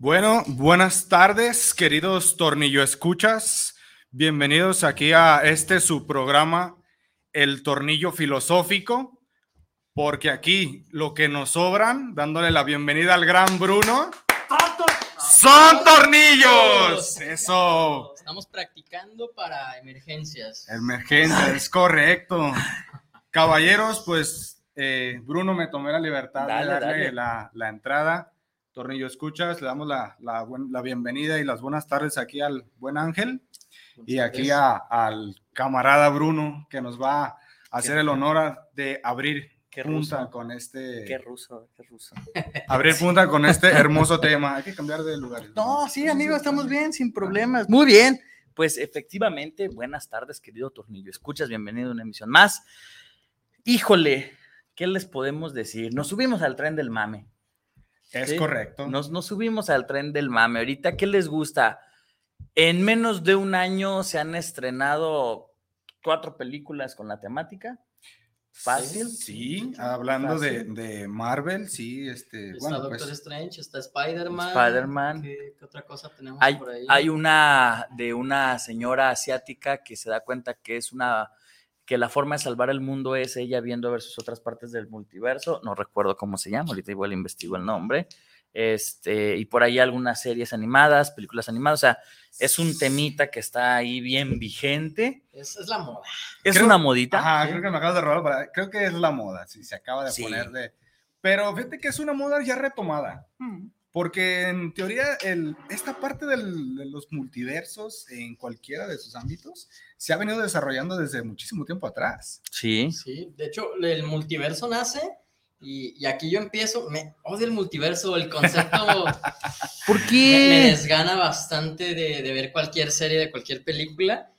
Bueno, buenas tardes, queridos tornillo escuchas. Bienvenidos aquí a este su programa, El Tornillo Filosófico, porque aquí lo que nos sobran, dándole la bienvenida al gran Bruno, son tornillos. Eso, Estamos practicando para emergencias. emergencia, es correcto. Caballeros, pues eh, Bruno me tomé la libertad Dale, de darle la entrada. Tornillo Escuchas, le damos la, la bienvenida y las buenas tardes aquí al buen Ángel y aquí a- al camarada Bruno que nos va a hacer el honor a- de abrir Qué punta ruso. con este Qué ruso, qué ruso. abrir punta con este hermoso tema. Hay que cambiar de lugar. No, sí, amigo, estamos bien, sin problemas. Muy bien. Pues efectivamente, buenas tardes, querido Tornillo. Escuchas, bienvenido a una emisión más. Híjole, ¿qué les podemos decir? Nos subimos al tren del mame. Es Sí. correcto. Nos, nos subimos al tren del mame. Ahorita, ¿qué les gusta? En menos de un año se han estrenado cuatro películas con la temática. Fácil. Sí, hablando de, Marvel, sí, este, Está bueno, Doctor pues, Strange, está Spider-Man. Spider-Man. ¿Qué, qué otra cosa tenemos Hay, por ahí? hay una de una señora asiática que se da cuenta que es una que la forma de salvar el mundo es ella viendo versus otras partes del multiverso. No recuerdo cómo se llama, ahorita igual investigo el nombre. Este, y por ahí algunas series animadas, películas animadas. O sea, es un temita que está ahí bien vigente. Es, es la moda. Es Creo- una modita. Ajá, ¿sí? creo que me acabas de robar. para- Creo que es la moda, sí, se acaba de Sí. poner de. Pero fíjate que es una moda ya retomada. Porque en teoría, el, esta parte del- de los multiversos en cualquiera de sus ámbitos se ha venido desarrollando desde muchísimo tiempo atrás. Sí. Sí, de hecho, el multiverso nace y, y aquí yo empiezo. Me odio el multiverso, el concepto ¿Por me, me qué? desgana bastante de, de ver cualquier serie, de cualquier película.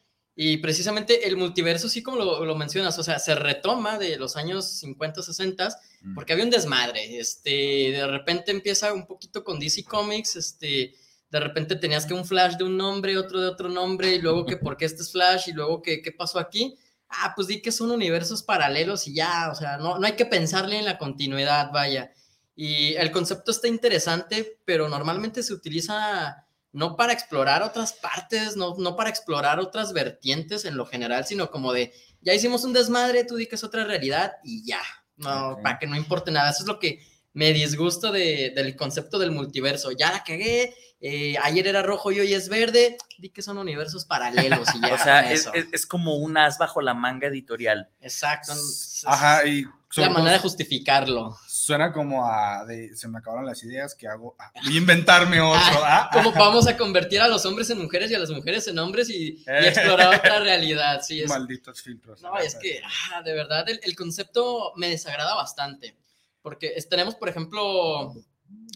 Y precisamente el multiverso, sí como lo, lo mencionas, o sea, se retoma de los años 50, 60, porque había un desmadre. Este, de repente empieza un poquito con DC Comics, este, de repente tenías que un Flash de un nombre, otro de otro nombre, y luego que por qué este es Flash, y luego que qué pasó aquí. Ah, pues di que son universos paralelos y ya, o sea, no, no hay que pensarle en la continuidad, vaya. Y el concepto está interesante, pero normalmente se utiliza no para explorar otras partes, no, no para explorar otras vertientes en lo general, sino como de, ya hicimos un desmadre, tú di que es otra realidad y ya, no, para que no importe nada. Eso es lo que me disgusta de- del concepto del multiverso. Ya la cagué, eh, ayer era rojo y hoy es verde, di que son universos paralelos y ya. O sea, es, es- es como un as bajo la manga editorial. Exacto. es- Ajá, y la manera de justificarlo. Suena como a. de- se me acabaron las ideas que hago. ah, voy a inventarme otro. ah, Como vamos a convertir a los hombres en mujeres y a las mujeres en hombres y, y Eh. explorar otra realidad. Sí, es, Malditos filtros. No, es que, ah, de verdad, el, el concepto me desagrada bastante. Porque es- tenemos, por ejemplo,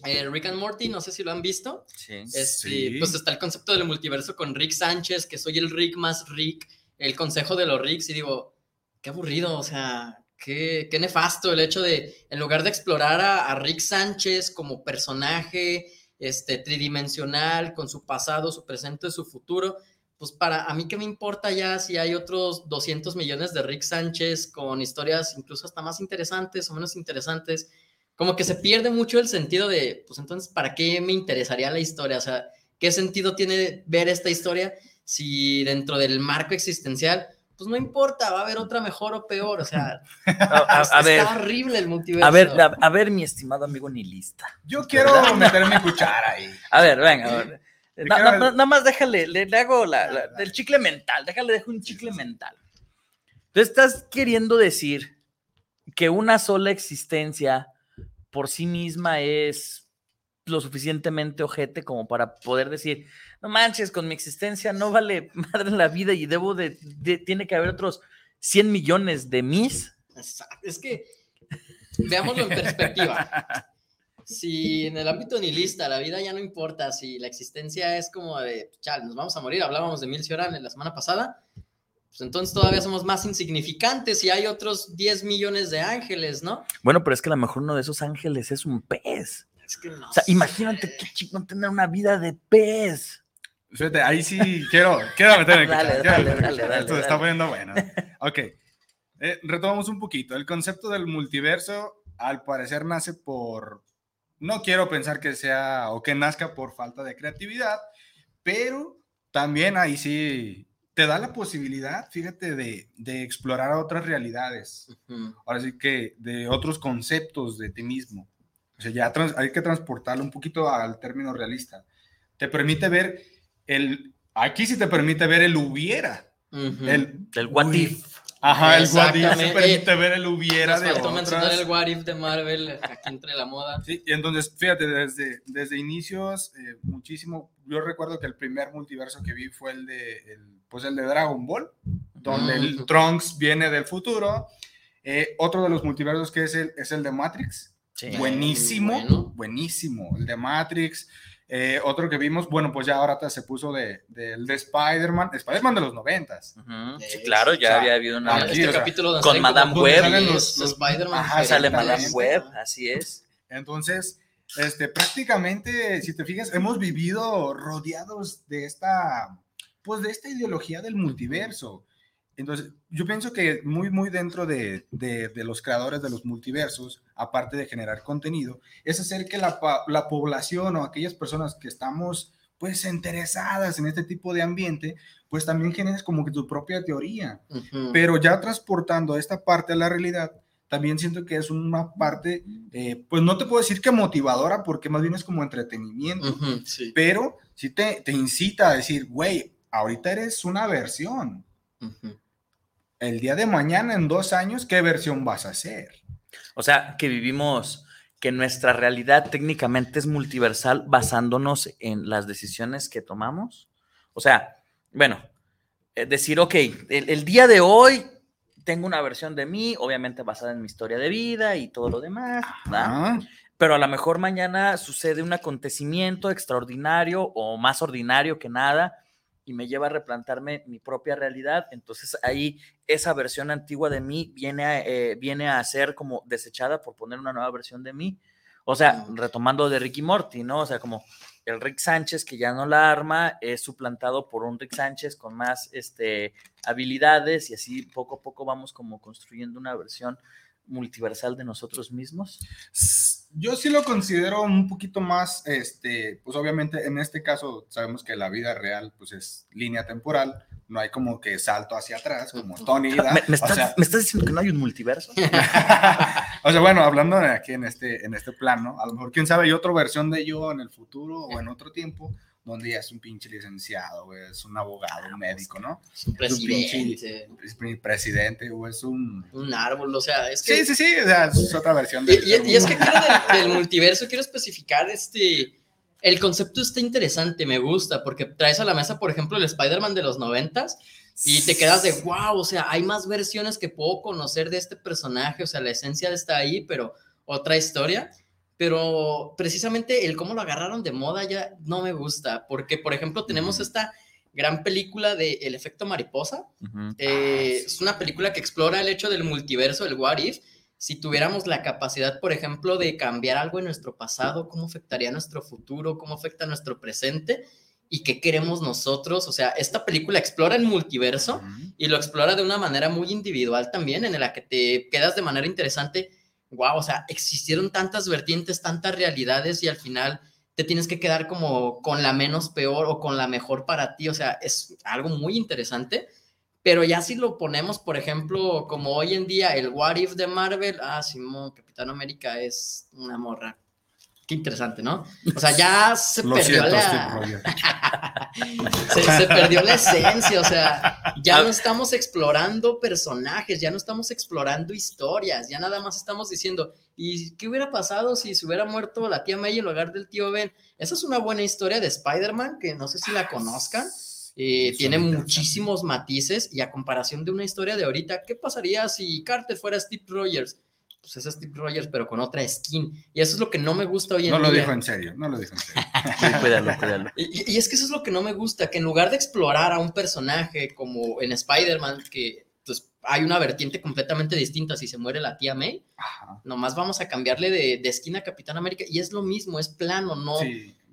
eh, Rick and Morty, no sé si lo han visto. Sí. Este, Sí. Pues está el concepto del multiverso con Rick Sánchez, que soy el Rick más Rick, el consejo de los Ricks, y digo, qué aburrido, o sea, qué, nefasto el hecho de, en lugar de explorar a, a Rick Sánchez como personaje este, tridimensional, con su pasado, su presente, su futuro, pues para a mí qué me importa ya si hay otros 200 millones de Rick Sánchez con historias incluso hasta más interesantes o menos interesantes, como que se pierde mucho el sentido de, pues entonces, ¿para qué me interesaría la historia? O sea, ¿qué sentido tiene ver esta historia si dentro del marco existencial, pues no importa, va a haber otra mejor o peor? O sea, A, a- a está ver, horrible el multiverso. a ver, a, a ver, mi estimado amigo nihilista. Yo quiero meter mi cuchara ahí. A ver, venga, a ver. Nada más déjale, le, le hago la, la- del chicle mental, déjale, dejo un chicle mental. Tú estás queriendo decir que una sola existencia por sí misma es lo suficientemente ojete como para poder decir, no manches, con mi existencia no vale madre la vida y debo de, de- tiene que haber otros 100 millones de mis. Es que veámoslo en perspectiva. Si en el ámbito nihilista la vida ya no importa, si la existencia es como de, chal, nos vamos a morir, hablábamos de Mil Cioran la semana pasada, pues entonces todavía somos más insignificantes y hay otros 10 millones de ángeles, ¿no? Bueno, pero es que a lo mejor uno de esos ángeles es un pez. Es que no O sea, sé. imagínate qué chingón tener una vida de pez. Fíjate, ahí sí quiero, quiero meterme. Dale, dale, dale, dale, Esto se está poniendo bueno. Ok. Eh, retomamos un poquito. El concepto del multiverso, al parecer, nace por. No quiero pensar que sea o que nazca por falta de creatividad, pero también ahí sí te da la posibilidad, fíjate, de, de explorar otras realidades. Ujú. ahora sí que de otros conceptos de ti mismo. O sea, ya hay que transportarlo un poquito al término realista. Te permite ver el, aquí sí te permite ver el hubiera. El, El what Uy. if. Ajá, el what if se permite ver el hubiera de otras. el What If de Marvel aquí entre la moda. Sí, y entonces, fíjate, desde, desde inicios, eh, muchísimo, yo recuerdo que el primer multiverso que vi fue el de, el, pues el de Dragon Ball, donde el. Trunks viene del futuro. Eh, otro de los multiversos que es el, es el de Matrix, Sí. buenísimo, bueno. buenísimo, el de Matrix. Eh, otro que vimos, bueno, pues ya ahora se puso de, del de Spider-Man, Spider-Man de los noventas. Ujú, Sí, Sí, claro, o ya sea, había habido una. aquí, este o sea, capítulo donde con Madame Web. salen Los- los, los- Spider-Man. Ajá, Sale. Madame Web, así es. Entonces, este, prácticamente, si te fijas, hemos vivido rodeados de esta, pues de esta ideología del multiverso. Entonces, yo pienso que muy, muy dentro de, de- de los creadores de los multiversos, aparte de generar contenido, es hacer que la, población o aquellas personas que estamos, pues, interesadas en este tipo de ambiente, pues también generes como que tu propia teoría. Pero ya transportando esta parte a la realidad, también siento que es una parte, eh, pues no te puedo decir que motivadora, porque más bien es como entretenimiento, sí. pero sí te, te incita a decir, güey, ahorita eres una versión. El día de mañana, en dos años, ¿qué versión vas a hacer? O sea, que vivimos, que nuestra realidad técnicamente es multiversal basándonos en las decisiones que tomamos. O sea, bueno, eh, decir, ok, el, el día de hoy tengo una versión de mí, obviamente basada en mi historia de vida y todo lo demás, ¿verdad? Pero a lo mejor mañana sucede un acontecimiento extraordinario o más ordinario que nada y me lleva a replantarme mi propia realidad. Entonces ahí esa versión antigua de mí viene a, eh, viene a ser como desechada por poner una nueva versión de mí. O sea, retomando de Ricky Morty, ¿no? O sea, como el Rick Sánchez que ya no la arma es suplantado por un Rick Sánchez con más este, habilidades y así poco a poco vamos como construyendo una versión multiversal de nosotros mismos. Yo sí lo considero un poquito más, este, pues obviamente en este caso sabemos que la vida real pues es línea temporal, no hay como que salto hacia atrás como Tony. ¿Me, me O estás, sea, me estás diciendo que no hay un multiverso? o sea, bueno, hablando de aquí en este, en este plano, a lo mejor, quién sabe, hay otra versión de yo en el futuro o en otro tiempo, donde ya es un pinche licenciado, güey, es un abogado, un médico, ¿no? Es un presidente. Es un presidente, o es un... Un árbol, o sea, es que. Sí, sí, sí, o sea, es otra versión de... y- y es que quiero del, del multiverso, quiero especificar este. El concepto está interesante, me gusta, porque traes a la mesa, por ejemplo, el Spider-Man de los noventas y te quedas de wow, o sea, hay más versiones que puedo conocer de este personaje, o sea, la esencia está ahí, pero otra historia. Pero precisamente el cómo lo agarraron de moda ya no me gusta, porque, por ejemplo, tenemos esta gran película de El efecto mariposa, Ujú. eh, Ah, sí. Es una película que explora el hecho del multiverso, el what if. Si tuviéramos la capacidad, por ejemplo, de cambiar algo en nuestro pasado, ¿cómo afectaría nuestro futuro? ¿Cómo afecta nuestro presente? ¿Y qué queremos nosotros? O sea, esta película explora el multiverso Ujú. y lo explora de una manera muy individual también, en la que te quedas de manera interesante. Wow, o sea, existieron tantas vertientes, tantas realidades y al final te tienes que quedar como con la menos peor o con la mejor para ti. O sea, es algo muy interesante. Pero ya si lo ponemos, por ejemplo, como hoy en día el What If de Marvel, ah, Simón, Capitán América es una morra. Qué interesante, ¿no? O sea, ya se Lo perdió siento, la... Rogers. Se, perdió la esencia, o sea, ya no estamos explorando personajes, ya no estamos explorando historias, ya nada más estamos diciendo, ¿y qué hubiera pasado si se hubiera muerto la tía May en lugar del tío Ben? Esa es una buena historia de Spider-Man, que no sé si la ah, conozcan. Eh, tiene muchísimos matices y a comparación de una historia de ahorita, ¿qué pasaría si Carter fuera Steve Rogers? Pues es Steve Rogers, pero con otra skin. Y eso es lo que no me gusta hoy en día. No lo dijo en serio, no lo dijo en serio. cuídalo, cuídalo. Y, es que eso es lo que no me gusta, que en lugar de explorar a un personaje como en Spider-Man, que pues hay una vertiente completamente distinta si se muere la tía May, nomás vamos a cambiarle de, de skin a Capitán América y es lo mismo, es plano, no...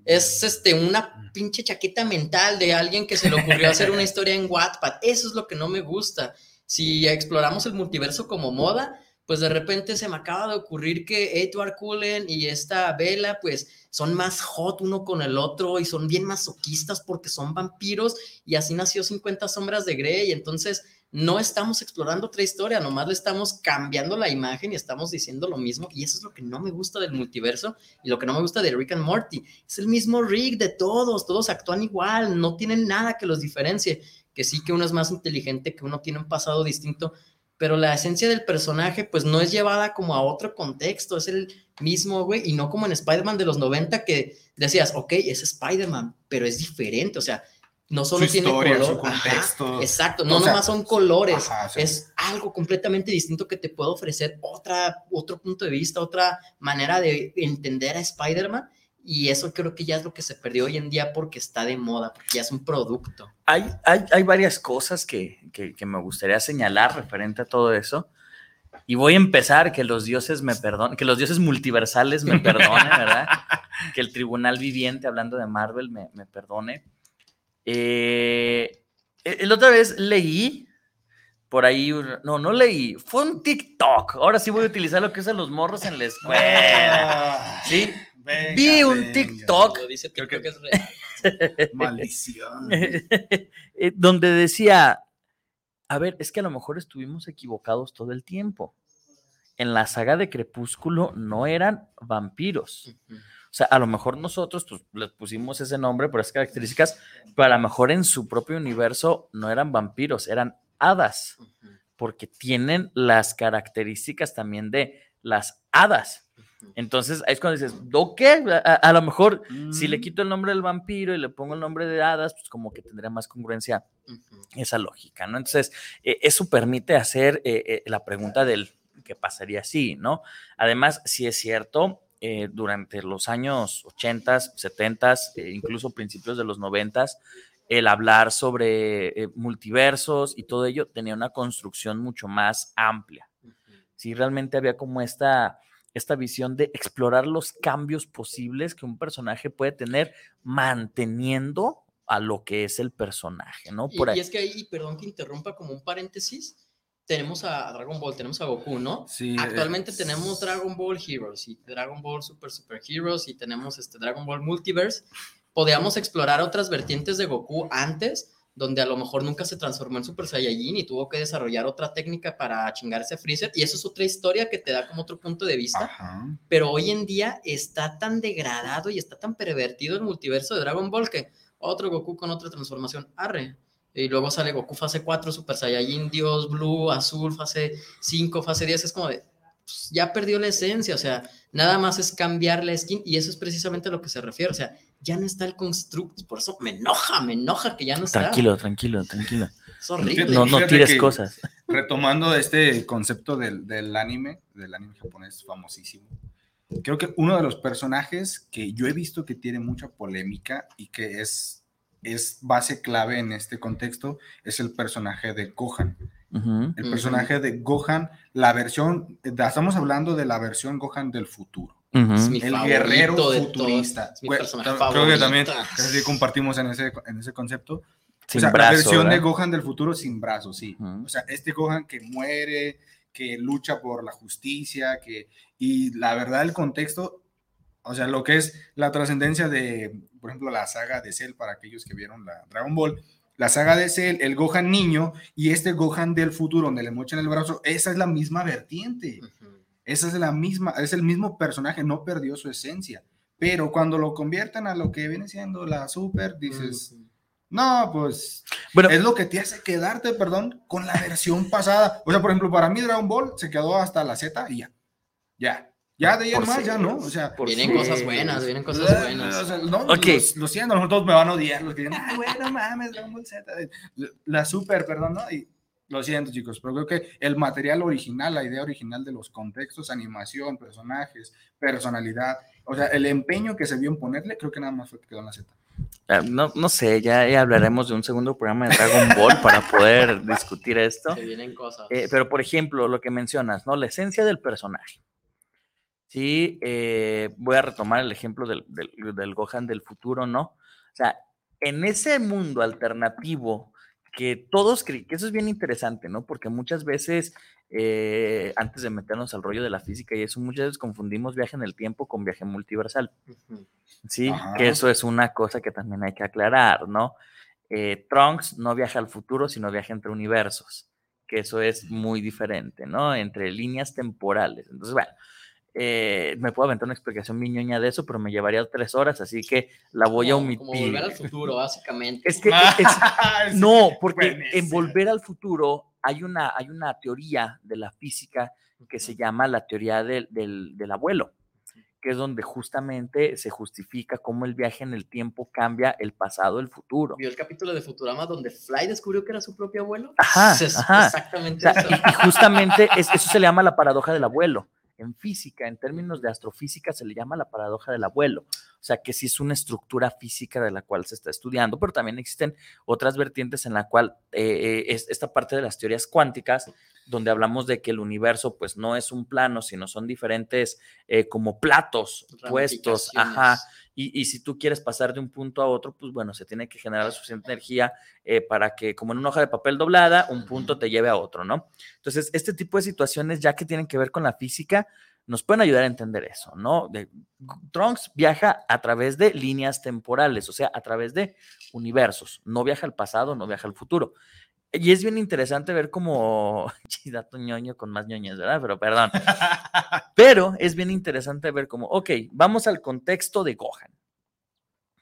Es este, una pinche chaqueta mental de alguien que se le ocurrió hacer una historia en Wattpad. Eso es lo que no me gusta. Si exploramos el multiverso como moda, pues de repente se me acaba de ocurrir que Edward Cullen y esta Bella, pues son más hot uno con el otro y son bien masoquistas porque son vampiros y así nació 50 sombras de Grey. Entonces, no estamos explorando otra historia, nomás le estamos cambiando la imagen y estamos diciendo lo mismo. Y eso es lo que no me gusta del multiverso y lo que no me gusta de Rick and Morty. Es el mismo Rick de todos, todos actúan igual, no tienen nada que los diferencie. Que sí que uno es más inteligente, que uno tiene un pasado distinto, pero la esencia del personaje pues no es llevada como a otro contexto, es el mismo, güey, y no como en Spider-Man de los 90 que decías, ok, es Spider-Man, pero es diferente, o sea, no solo tiene color, contexto. exacto, no nomás son colores, es algo completamente distinto que te puede ofrecer otra, otro punto de vista, otra manera de entender a Spider-Man y eso creo que ya es lo que se perdió hoy en día porque está de moda, porque ya es un producto. Hay, hay, hay varias cosas que, que, que, me gustaría señalar referente a todo eso. Y voy a empezar, que los dioses me perdonen, que los dioses multiversales me perdonen, ¿verdad? que el tribunal viviente, hablando de Marvel, me, me perdone. Eh, el otra vez leí por ahí, no, no leí, fue un TikTok. Ahora sí voy a utilizar lo que usan los morros en la escuela. ¿Sí? Vi un TikTok. Maldición. Eh, donde decía, a ver, es que a lo mejor estuvimos equivocados todo el tiempo. En la saga de Crepúsculo no eran vampiros. O sea, a lo mejor nosotros pues, les pusimos ese nombre por esas características, pero a lo mejor en su propio universo no eran vampiros, eran hadas, porque tienen las características también de las hadas. Entonces, ahí es cuando dices, ¿ok? A, a lo mejor si le mm. quito el nombre del vampiro y le pongo el nombre de hadas, pues como que tendría más congruencia esa lógica, ¿no? Entonces, eh, eso permite hacer eh, eh, la pregunta del qué pasaría si, ¿no? Además, si es cierto, durante los años 80, 70, incluso principios de los 90, el hablar sobre multiversos y todo ello tenía una construcción mucho más amplia. Sí, realmente había como esta esta visión de explorar los cambios posibles que un personaje puede tener manteniendo a lo que es el personaje, ¿no? Por y, es que ahí, perdón que interrumpa como un paréntesis, tenemos a Dragon Ball, tenemos a Goku, ¿no? Sí. Actualmente tenemos Dragon Ball Heroes y Dragon Ball Super Super Heroes y tenemos este Dragon Ball Multiverse. Podríamos explorar otras vertientes de Goku antes, donde a lo mejor nunca se transformó en Super Saiyajin y tuvo que desarrollar otra técnica para chingarse a Freezer, y eso es otra historia que te da como otro punto de vista, pero hoy en día está tan degradado y está tan pervertido el multiverso de Dragon Ball que otro Goku con otra transformación, arre, y luego sale Goku fase 4, Super Saiyajin, Dios, Blue, Azul, fase 5, fase 10, es como de, pues, ya perdió la esencia, o sea, nada más es cambiar la skin y eso es precisamente a lo que se refiere, o sea, ya no está el constructo, por eso me enoja, me enoja que ya no está. Tranquilo, tranquilo, tranquilo. Es horrible. No, no tires cosas. Retomando este concepto del, del anime, del anime japonés famosísimo, creo que uno de los personajes que yo he visto que tiene mucha polémica y que es, es base clave en este contexto es el personaje de Gohan. el personaje de Gohan, la versión, estamos hablando de la versión Gohan del futuro el guerrero futurista. creo que también casi compartimos en ese, en ese concepto. o sea, la versión de Gohan del futuro sin brazos, sí. O sea, este Gohan que muere, que lucha por la justicia, que y la verdad el contexto, o sea, lo que es la trascendencia de, por ejemplo, la saga de Cell para aquellos que vieron la Dragon Ball, la saga de Cell, el Gohan niño y este Gohan del futuro donde le mochan el brazo, esa es la misma vertiente. Esa es la misma, es el mismo personaje, no perdió su esencia. Pero cuando lo convierten a lo que viene siendo la super, dices, No, pues Bueno, es lo que te hace quedarte, perdón, con la versión pasada. O sea, por ejemplo, para mí Dragon Ball se quedó hasta la Z y ya. Ya. Ya de ahí en más, si- ya no. O sea, por Vienen si- cosas buenas, vienen cosas Eh, buenas. o sea, no, Ok. los- lo siento, los otros me van a odiar, los que digan, ay, bueno, mames, Dragon Ball Z. La super, perdón, ¿no? Y lo siento, chicos, pero creo que el material original, la idea original de los contextos, animación, personajes, personalidad, o sea, el empeño que se vio en ponerle, creo que nada más fue que quedó en la Z. Ah, No, no sé, ya, ya hablaremos de un segundo programa de Dragon Ball para poder discutir esto. Se vienen cosas. Eh, pero, por ejemplo, lo que mencionas, ¿no? La esencia del personaje. Sí, eh, voy a retomar el ejemplo del, del, del Gohan del futuro, ¿no? O sea, en ese mundo alternativo que todos creen, que eso es bien interesante, ¿no? Porque muchas veces, eh, antes de meternos al rollo de la física y eso, muchas veces confundimos viaje en el tiempo con viaje multiversal. Sí, Ajá. que eso es una cosa que también hay que aclarar, ¿no? Eh, Trunks no viaja al futuro, sino viaja entre universos, que eso es muy diferente, ¿no? Entre líneas temporales. Entonces, bueno, eh, me puedo aventar una explicación bien ñoña de eso, pero me llevaría tres horas, así que la voy a Como- omitir. Como volver al futuro, básicamente. Es que es- no, porque buenísimo. en Volver al Futuro hay una, hay una teoría de la física que se llama la teoría del, del, del abuelo, que es donde justamente se justifica cómo el viaje en el tiempo cambia el pasado, el futuro. ¿Vio el capítulo de Futurama donde Fly descubrió que era su propio abuelo? Ajá, Es ajá. Exactamente O sea, eso. y, y justamente es- eso se le llama la paradoja del abuelo. En física, en términos de astrofísica, se le llama la paradoja del abuelo. O sea, que sí es una estructura física de la cual se está estudiando, pero también existen otras vertientes en la cual eh, eh, es esta parte de las teorías cuánticas, donde hablamos de que el universo, pues no es un plano, sino son diferentes eh, como platos puestos. Ajá. Y, y si tú quieres pasar de un punto a otro, pues bueno, se tiene que generar suficiente energía eh, para que, como en una hoja de papel doblada, un punto te lleve a otro, ¿no? Entonces, este tipo de situaciones, ya que tienen que ver con la física, nos pueden ayudar a entender eso, ¿no? De- Trunks viaja a través de líneas temporales, o sea, a través de universos. No viaja al pasado, no viaja al futuro. Y es bien interesante ver cómo, dato ñoño con más ñoñas, ¿verdad? Pero perdón. Pero es bien interesante ver cómo, ok, vamos al contexto de Gohan.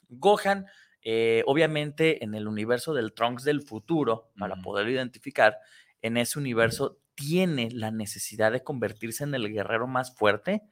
Gohan, eh, obviamente, en el universo del Trunks del futuro, para poderlo identificar, en ese universo tiene la necesidad de convertirse en el guerrero más fuerte,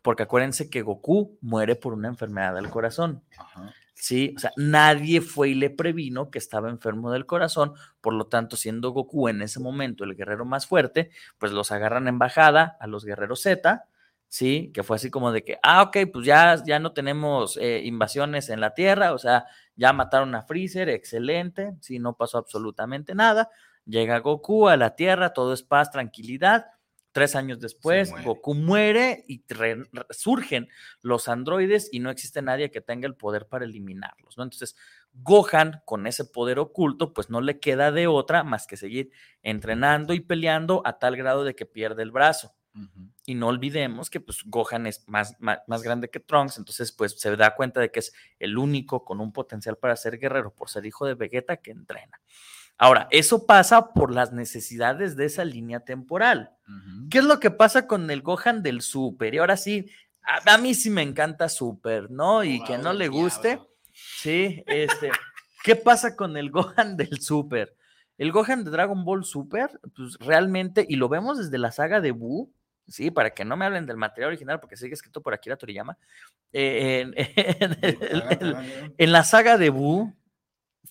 porque acuérdense que Goku muere por una enfermedad del corazón. Ajá. Sí, o sea, nadie fue y le previno que estaba enfermo del corazón, por lo tanto, siendo Goku en ese momento el guerrero más fuerte, pues los agarran en bajada a los guerreros Z, sí, que fue así como de que, ah, ok, pues ya, ya no tenemos eh, invasiones en la Tierra, o sea, ya mataron a Freezer, excelente, sí, no pasó absolutamente nada, llega Goku a la Tierra, todo es paz, tranquilidad. Tres años después, muere. Goku muere y surgen los androides y no existe nadie que tenga el poder para eliminarlos, ¿no? Entonces, Gohan, con ese poder oculto, pues no le queda de otra más que seguir entrenando y peleando a tal grado de que pierde el brazo. Y no olvidemos que pues Gohan es más, más, más grande que Trunks, entonces pues se da cuenta de que es el único con un potencial para ser guerrero por ser hijo de Vegeta que entrena. Ahora, eso pasa por las necesidades de esa línea temporal. ¿Qué es lo que pasa con el Gohan del Super? Y ahora sí, a, a mí sí me encanta Super, ¿no? Y que no le guste, sí, este, ¿qué pasa con el Gohan del Super? El Gohan de Dragon Ball Super, pues realmente, y lo vemos desde la saga de Buu, sí, para que no me hablen del material original, porque sigue escrito por Akira Toriyama, eh, en la saga de Buu,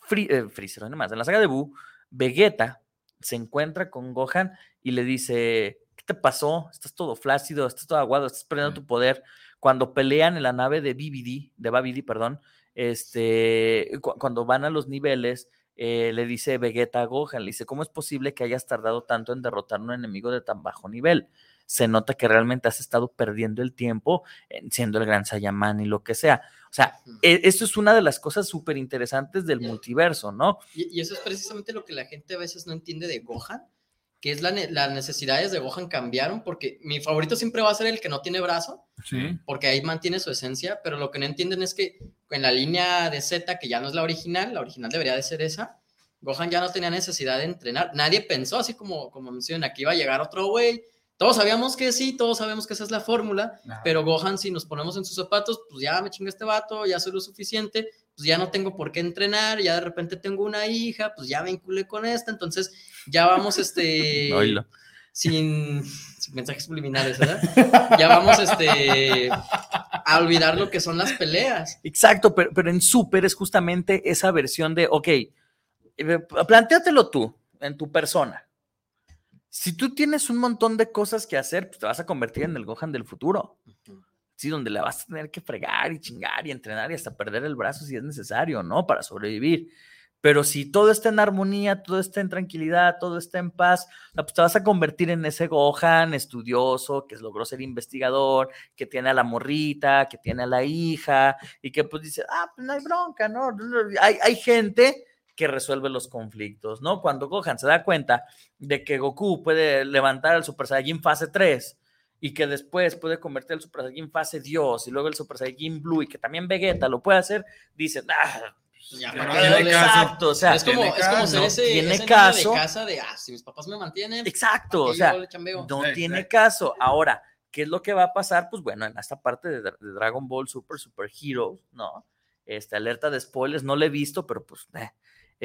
Fri- eh, Freezer, no más, en la saga de Buu, Vegeta se encuentra con Gohan y le dice, ¿qué te pasó? Estás todo flácido, estás todo aguado, estás perdiendo Mm. tu poder. Cuando pelean en la nave de BBD, de Babidi, perdón, este, cu- cuando van a los niveles, eh, le dice Vegeta a Gohan, le dice, ¿cómo es posible que hayas tardado tanto en derrotar a un enemigo de tan bajo nivel? Se nota que realmente has estado perdiendo el tiempo en siendo el gran Saiyaman y lo que sea. O sea, e- esto es una de las cosas súper interesantes del multiverso, ¿no? Y, y eso es precisamente lo que la gente a veces no entiende de Gohan, que es la ne- las necesidades de Gohan cambiaron, porque mi favorito siempre va a ser el que no tiene brazo, Sí. porque ahí mantiene su esencia, pero lo que no entienden es que en la línea de Z, que ya no es la original, la original debería de ser esa, Gohan ya no tenía necesidad de entrenar. Nadie pensó, así como, como mencionan, que iba a llegar otro güey. Todos sabíamos que sí, todos sabemos que esa es la fórmula, Ajá. pero Gohan, si nos ponemos en sus zapatos, pues ya me chingué este vato, ya soy lo suficiente, pues ya no tengo por qué entrenar, ya de repente tengo una hija, pues ya vinculé con esta, entonces ya vamos, este, Oílo. sin, sin mensajes subliminales, ¿verdad? Ya vamos, este, a olvidar lo que son las peleas. Exacto, pero, pero en Super es justamente esa versión de, ok, eh, plantéatelo tú, en tu persona. Si tú tienes un montón de cosas que hacer, pues te vas a convertir en el Gohan del futuro. Sí, donde le vas a tener que fregar y chingar y entrenar y hasta perder el brazo si es necesario, ¿no? Para sobrevivir. Pero si todo está en armonía, todo está en tranquilidad, todo está en paz, pues te vas a convertir en ese Gohan estudioso que logró ser investigador, que tiene a la morrita, que tiene a la hija y que pues dice, ah, pues no hay bronca, ¿no? Hay, hay gente que resuelve los conflictos, ¿no? Cuando Gohan se da cuenta de que Goku puede levantar al Super Saiyajin fase 3 y que después puede convertir el Super Saiyajin fase Dios y luego el Super Saiyajin Blue y que también Vegeta lo puede hacer, dice, ah, Ya, Que ¿para no qué tiene le- caso. exacto, o sea, es como, tiene es como ser caso, ese, tiene ese niño caso. de casa de, ah, si mis papás me mantienen, exacto, ¿para o sea, le no Sí, tiene sí. caso. Ahora, ¿qué es lo que va a pasar? Pues bueno, en esta parte de, de Dragon Ball Super Super Heroes, ¿no? Este, alerta de spoilers, no lo he visto, pero pues, eh,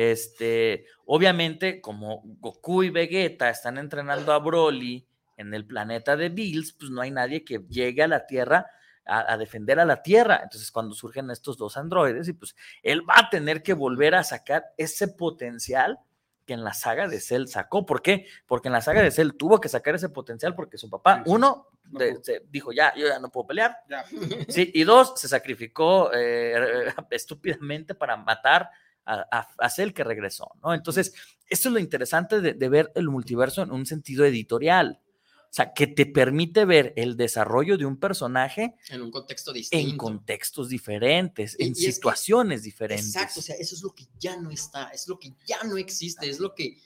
este, obviamente, como Goku y Vegeta están entrenando a Broly en el planeta de Bills, pues no hay nadie que llegue a la Tierra a, a defender a la Tierra. Entonces, cuando surgen estos dos androides, y pues él va a tener que volver a sacar ese potencial que en la saga de Cell sacó. ¿Por qué? Porque en la saga de Cell tuvo que sacar ese potencial porque su papá, uno, No de- puedo. se dijo, ya, yo ya no puedo pelear. Ya. Sí, y dos, se sacrificó eh, estúpidamente para matar a, a, a Cell que regresó, ¿no? Entonces, esto es lo interesante de, de ver el multiverso en un sentido editorial. O sea, que te permite ver el desarrollo de un personaje en un contexto distinto. en contextos diferentes, Y- en y es que- situaciones diferentes. Exacto, o sea, eso es lo que ya no está, es lo que ya no existe, es lo que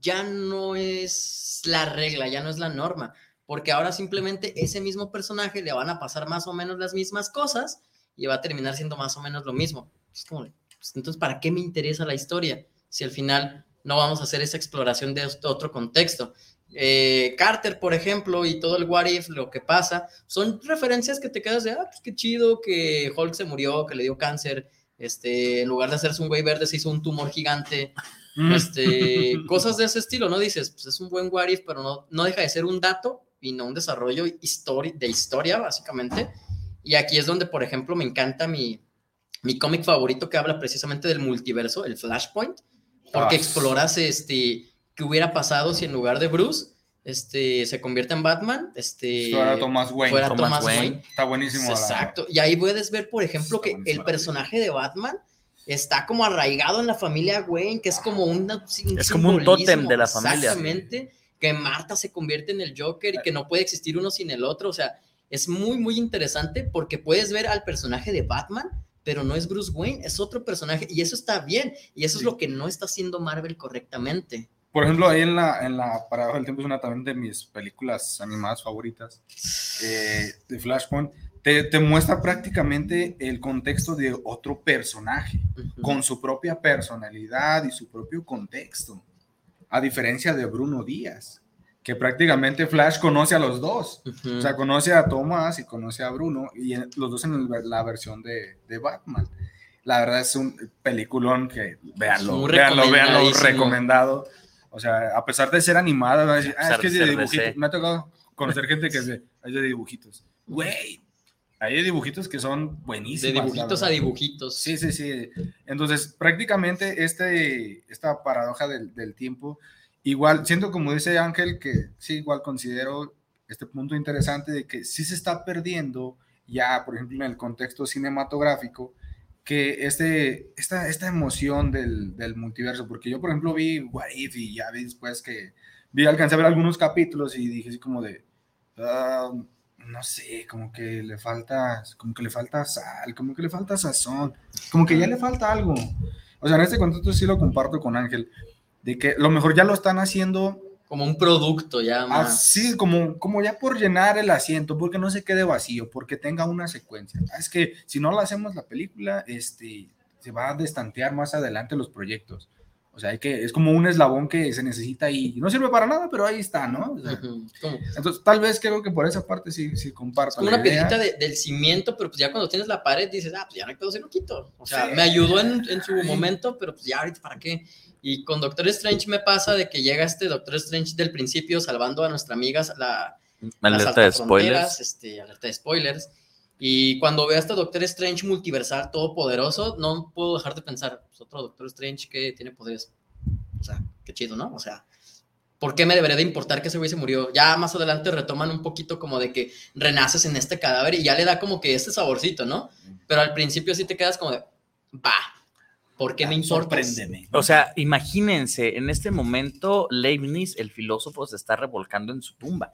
ya no es la regla, ya no es la norma, porque ahora simplemente ese mismo personaje le van a pasar más o menos las mismas cosas y va a terminar siendo más o menos lo mismo. Es como, pues, entonces, ¿para qué me interesa la historia si al final no vamos a hacer esa exploración de otro contexto? Eh, Carter, por ejemplo, y todo el What If, lo que pasa, son referencias que te quedas de, ah, pues qué chido que Hulk se murió, que le dio cáncer, este, en lugar de hacerse un güey verde, se hizo un tumor gigante, Mm. este, cosas de ese estilo, ¿no? Dices, pues es un buen what if, pero no, no deja de ser un dato y no un desarrollo histori- de historia, básicamente. Y aquí es donde, por ejemplo, me encanta mi, mi cómic favorito que habla precisamente del multiverso, el Flashpoint, porque Ah. exploras este, qué hubiera pasado si en lugar de Bruce este, se convierte en Batman, este, Fuera Thomas Wayne. fuera Thomas Thomas Wayne. Wayne. Está buenísimo. Exacto. Y ahí puedes ver, por ejemplo, Está que el personaje de Batman está como arraigado en la familia Wayne, que es como una, un Es como un tótem de la familia. Exactamente. Que Marta se convierte en el Joker y que no puede existir uno sin el otro. O sea, es muy, muy interesante porque puedes ver al personaje de Batman, pero no es Bruce Wayne, es otro personaje. Y eso está bien. Y eso es lo que no está haciendo Marvel correctamente. Por ejemplo, ahí en la, en la Paradoja del Tiempo es una también de mis películas animadas favoritas eh, de Flashpoint. Te, te muestra prácticamente el contexto de otro personaje con su propia personalidad y su propio contexto. A diferencia de Bruno Díaz, que prácticamente Flash conoce a los dos. Ujú. O sea, conoce a Thomas y conoce a Bruno, y los dos en la versión de, de Batman. La verdad es un peliculón que, véanlo, véanlo, véanlo, recomendado. O sea, a pesar de ser animada, a decir, ah, es que es de dibujitos. Me ha tocado conocer gente que es de, es de dibujitos. Güey, hay dibujitos que son buenísimos. de dibujitos a dibujitos. Sí, sí, sí. Entonces, prácticamente este, esta paradoja del, del tiempo, igual, siento como dice Ángel, que sí, igual considero este punto interesante de que sí se está perdiendo ya, por ejemplo, en el contexto cinematográfico, que este, esta, esta emoción del, del multiverso, porque yo, por ejemplo, vi What If y ya vi después que vi, alcancé a ver algunos capítulos y dije así como de, ah, no sé, como que le falta, como que le falta sal, como que le falta sazón, como que ya le falta algo. O sea, en este contexto sí lo comparto con Ángel, de que lo mejor ya lo están haciendo Como un producto ya más. así, como, como ya por llenar el asiento, porque no se quede vacío, porque tenga una secuencia. Ah, Es que si no lo hacemos la película, este, se va a destantear más adelante los proyectos. O sea, hay que, es como un eslabón que se necesita y no sirve para nada, pero ahí está, ¿no? O sea, entonces, tal vez creo que por esa parte sí, sí comparto. como la una piedrita de- del cimiento, pero pues ya cuando tienes la pared dices, ah, pues ya no hay pedo, se lo quito. O sea, Sí. me ayudó en, en su momento, pero pues ya ahorita para qué. Y con Doctor Strange me pasa de que llega este Doctor Strange del principio salvando a nuestra amiga, la, Alerta de spoilers. Este, alerta de spoilers. Y cuando veo a este Doctor Strange multiversal todopoderoso, no puedo dejar de pensar, pues otro Doctor Strange que tiene poderes. O sea, qué chido, ¿no? O sea, ¿por qué me debería de importar que ese güey se murió? Ya más adelante retoman un poquito como de que renaces en este cadáver y ya le da como que este saborcito, ¿no? Pero al principio sí te quedas como de, va, ¿por qué me importa? O sea, imagínense, en este momento Leibniz, el filósofo, se está revolcando en su tumba.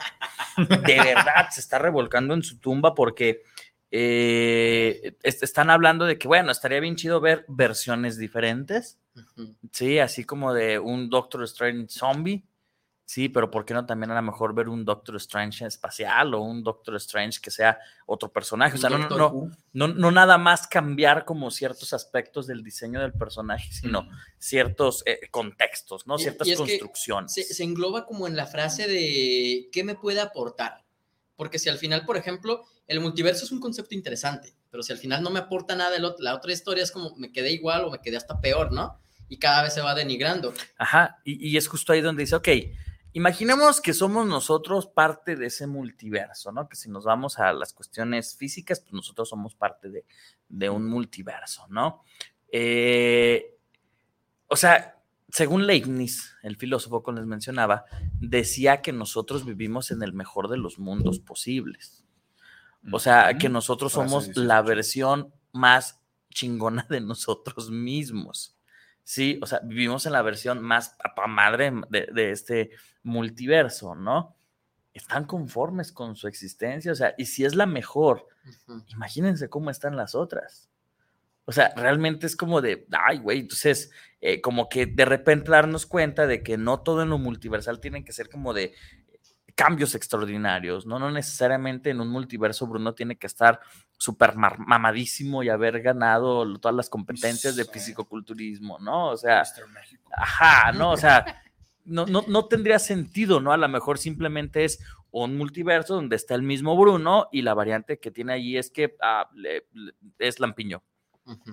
De verdad, se está revolcando en su tumba porque eh, est- están hablando de que, bueno, estaría bien chido ver versiones diferentes, sí, así como de un Doctor Strange zombie, sí, pero ¿por qué no también a lo mejor ver un Doctor Strange espacial o un Doctor Strange que sea otro personaje? O sea, no, no, no, Who. no, no nada más cambiar como ciertos aspectos del diseño del personaje, sino ciertos eh, contextos, ¿no? Y- Ciertas y construcciones. se, se engloba como en la frase de ¿qué me puede aportar? Porque si al final, por ejemplo, el multiverso es un concepto interesante, pero si al final no me aporta nada, la otra historia es como me quedé igual o me quedé hasta peor, ¿no? Y cada vez se va denigrando. Ajá, y, y es justo ahí donde dice, ok, imaginemos que somos nosotros parte de ese multiverso, ¿no? Que si nos vamos a las cuestiones físicas, pues nosotros somos parte de, de un multiverso, ¿no? Eh, o sea, según Leibniz, el filósofo que les mencionaba, decía que nosotros vivimos en el mejor de los mundos posibles. O sea, que nosotros somos 18. la versión más chingona de nosotros mismos. Sí, o sea, vivimos en la versión más papá madre de, de este multiverso, ¿no? Están conformes con su existencia, o sea, y si es la mejor, imagínense cómo están las otras. O sea, realmente es como de, ay, güey, entonces, eh, como que de repente darnos cuenta de que no todo en lo multiversal tiene que ser como de cambios extraordinarios, ¿no? No necesariamente en un multiverso Bruno tiene que estar súper mamadísimo y haber ganado todas las competencias de fisicoculturismo, ¿no? O sea. Ajá, ¿no? O sea, no, no, no tendría sentido, ¿no? A lo mejor simplemente es un multiverso donde está el mismo Bruno y la variante que tiene allí es que ah, le- le- es lampiño,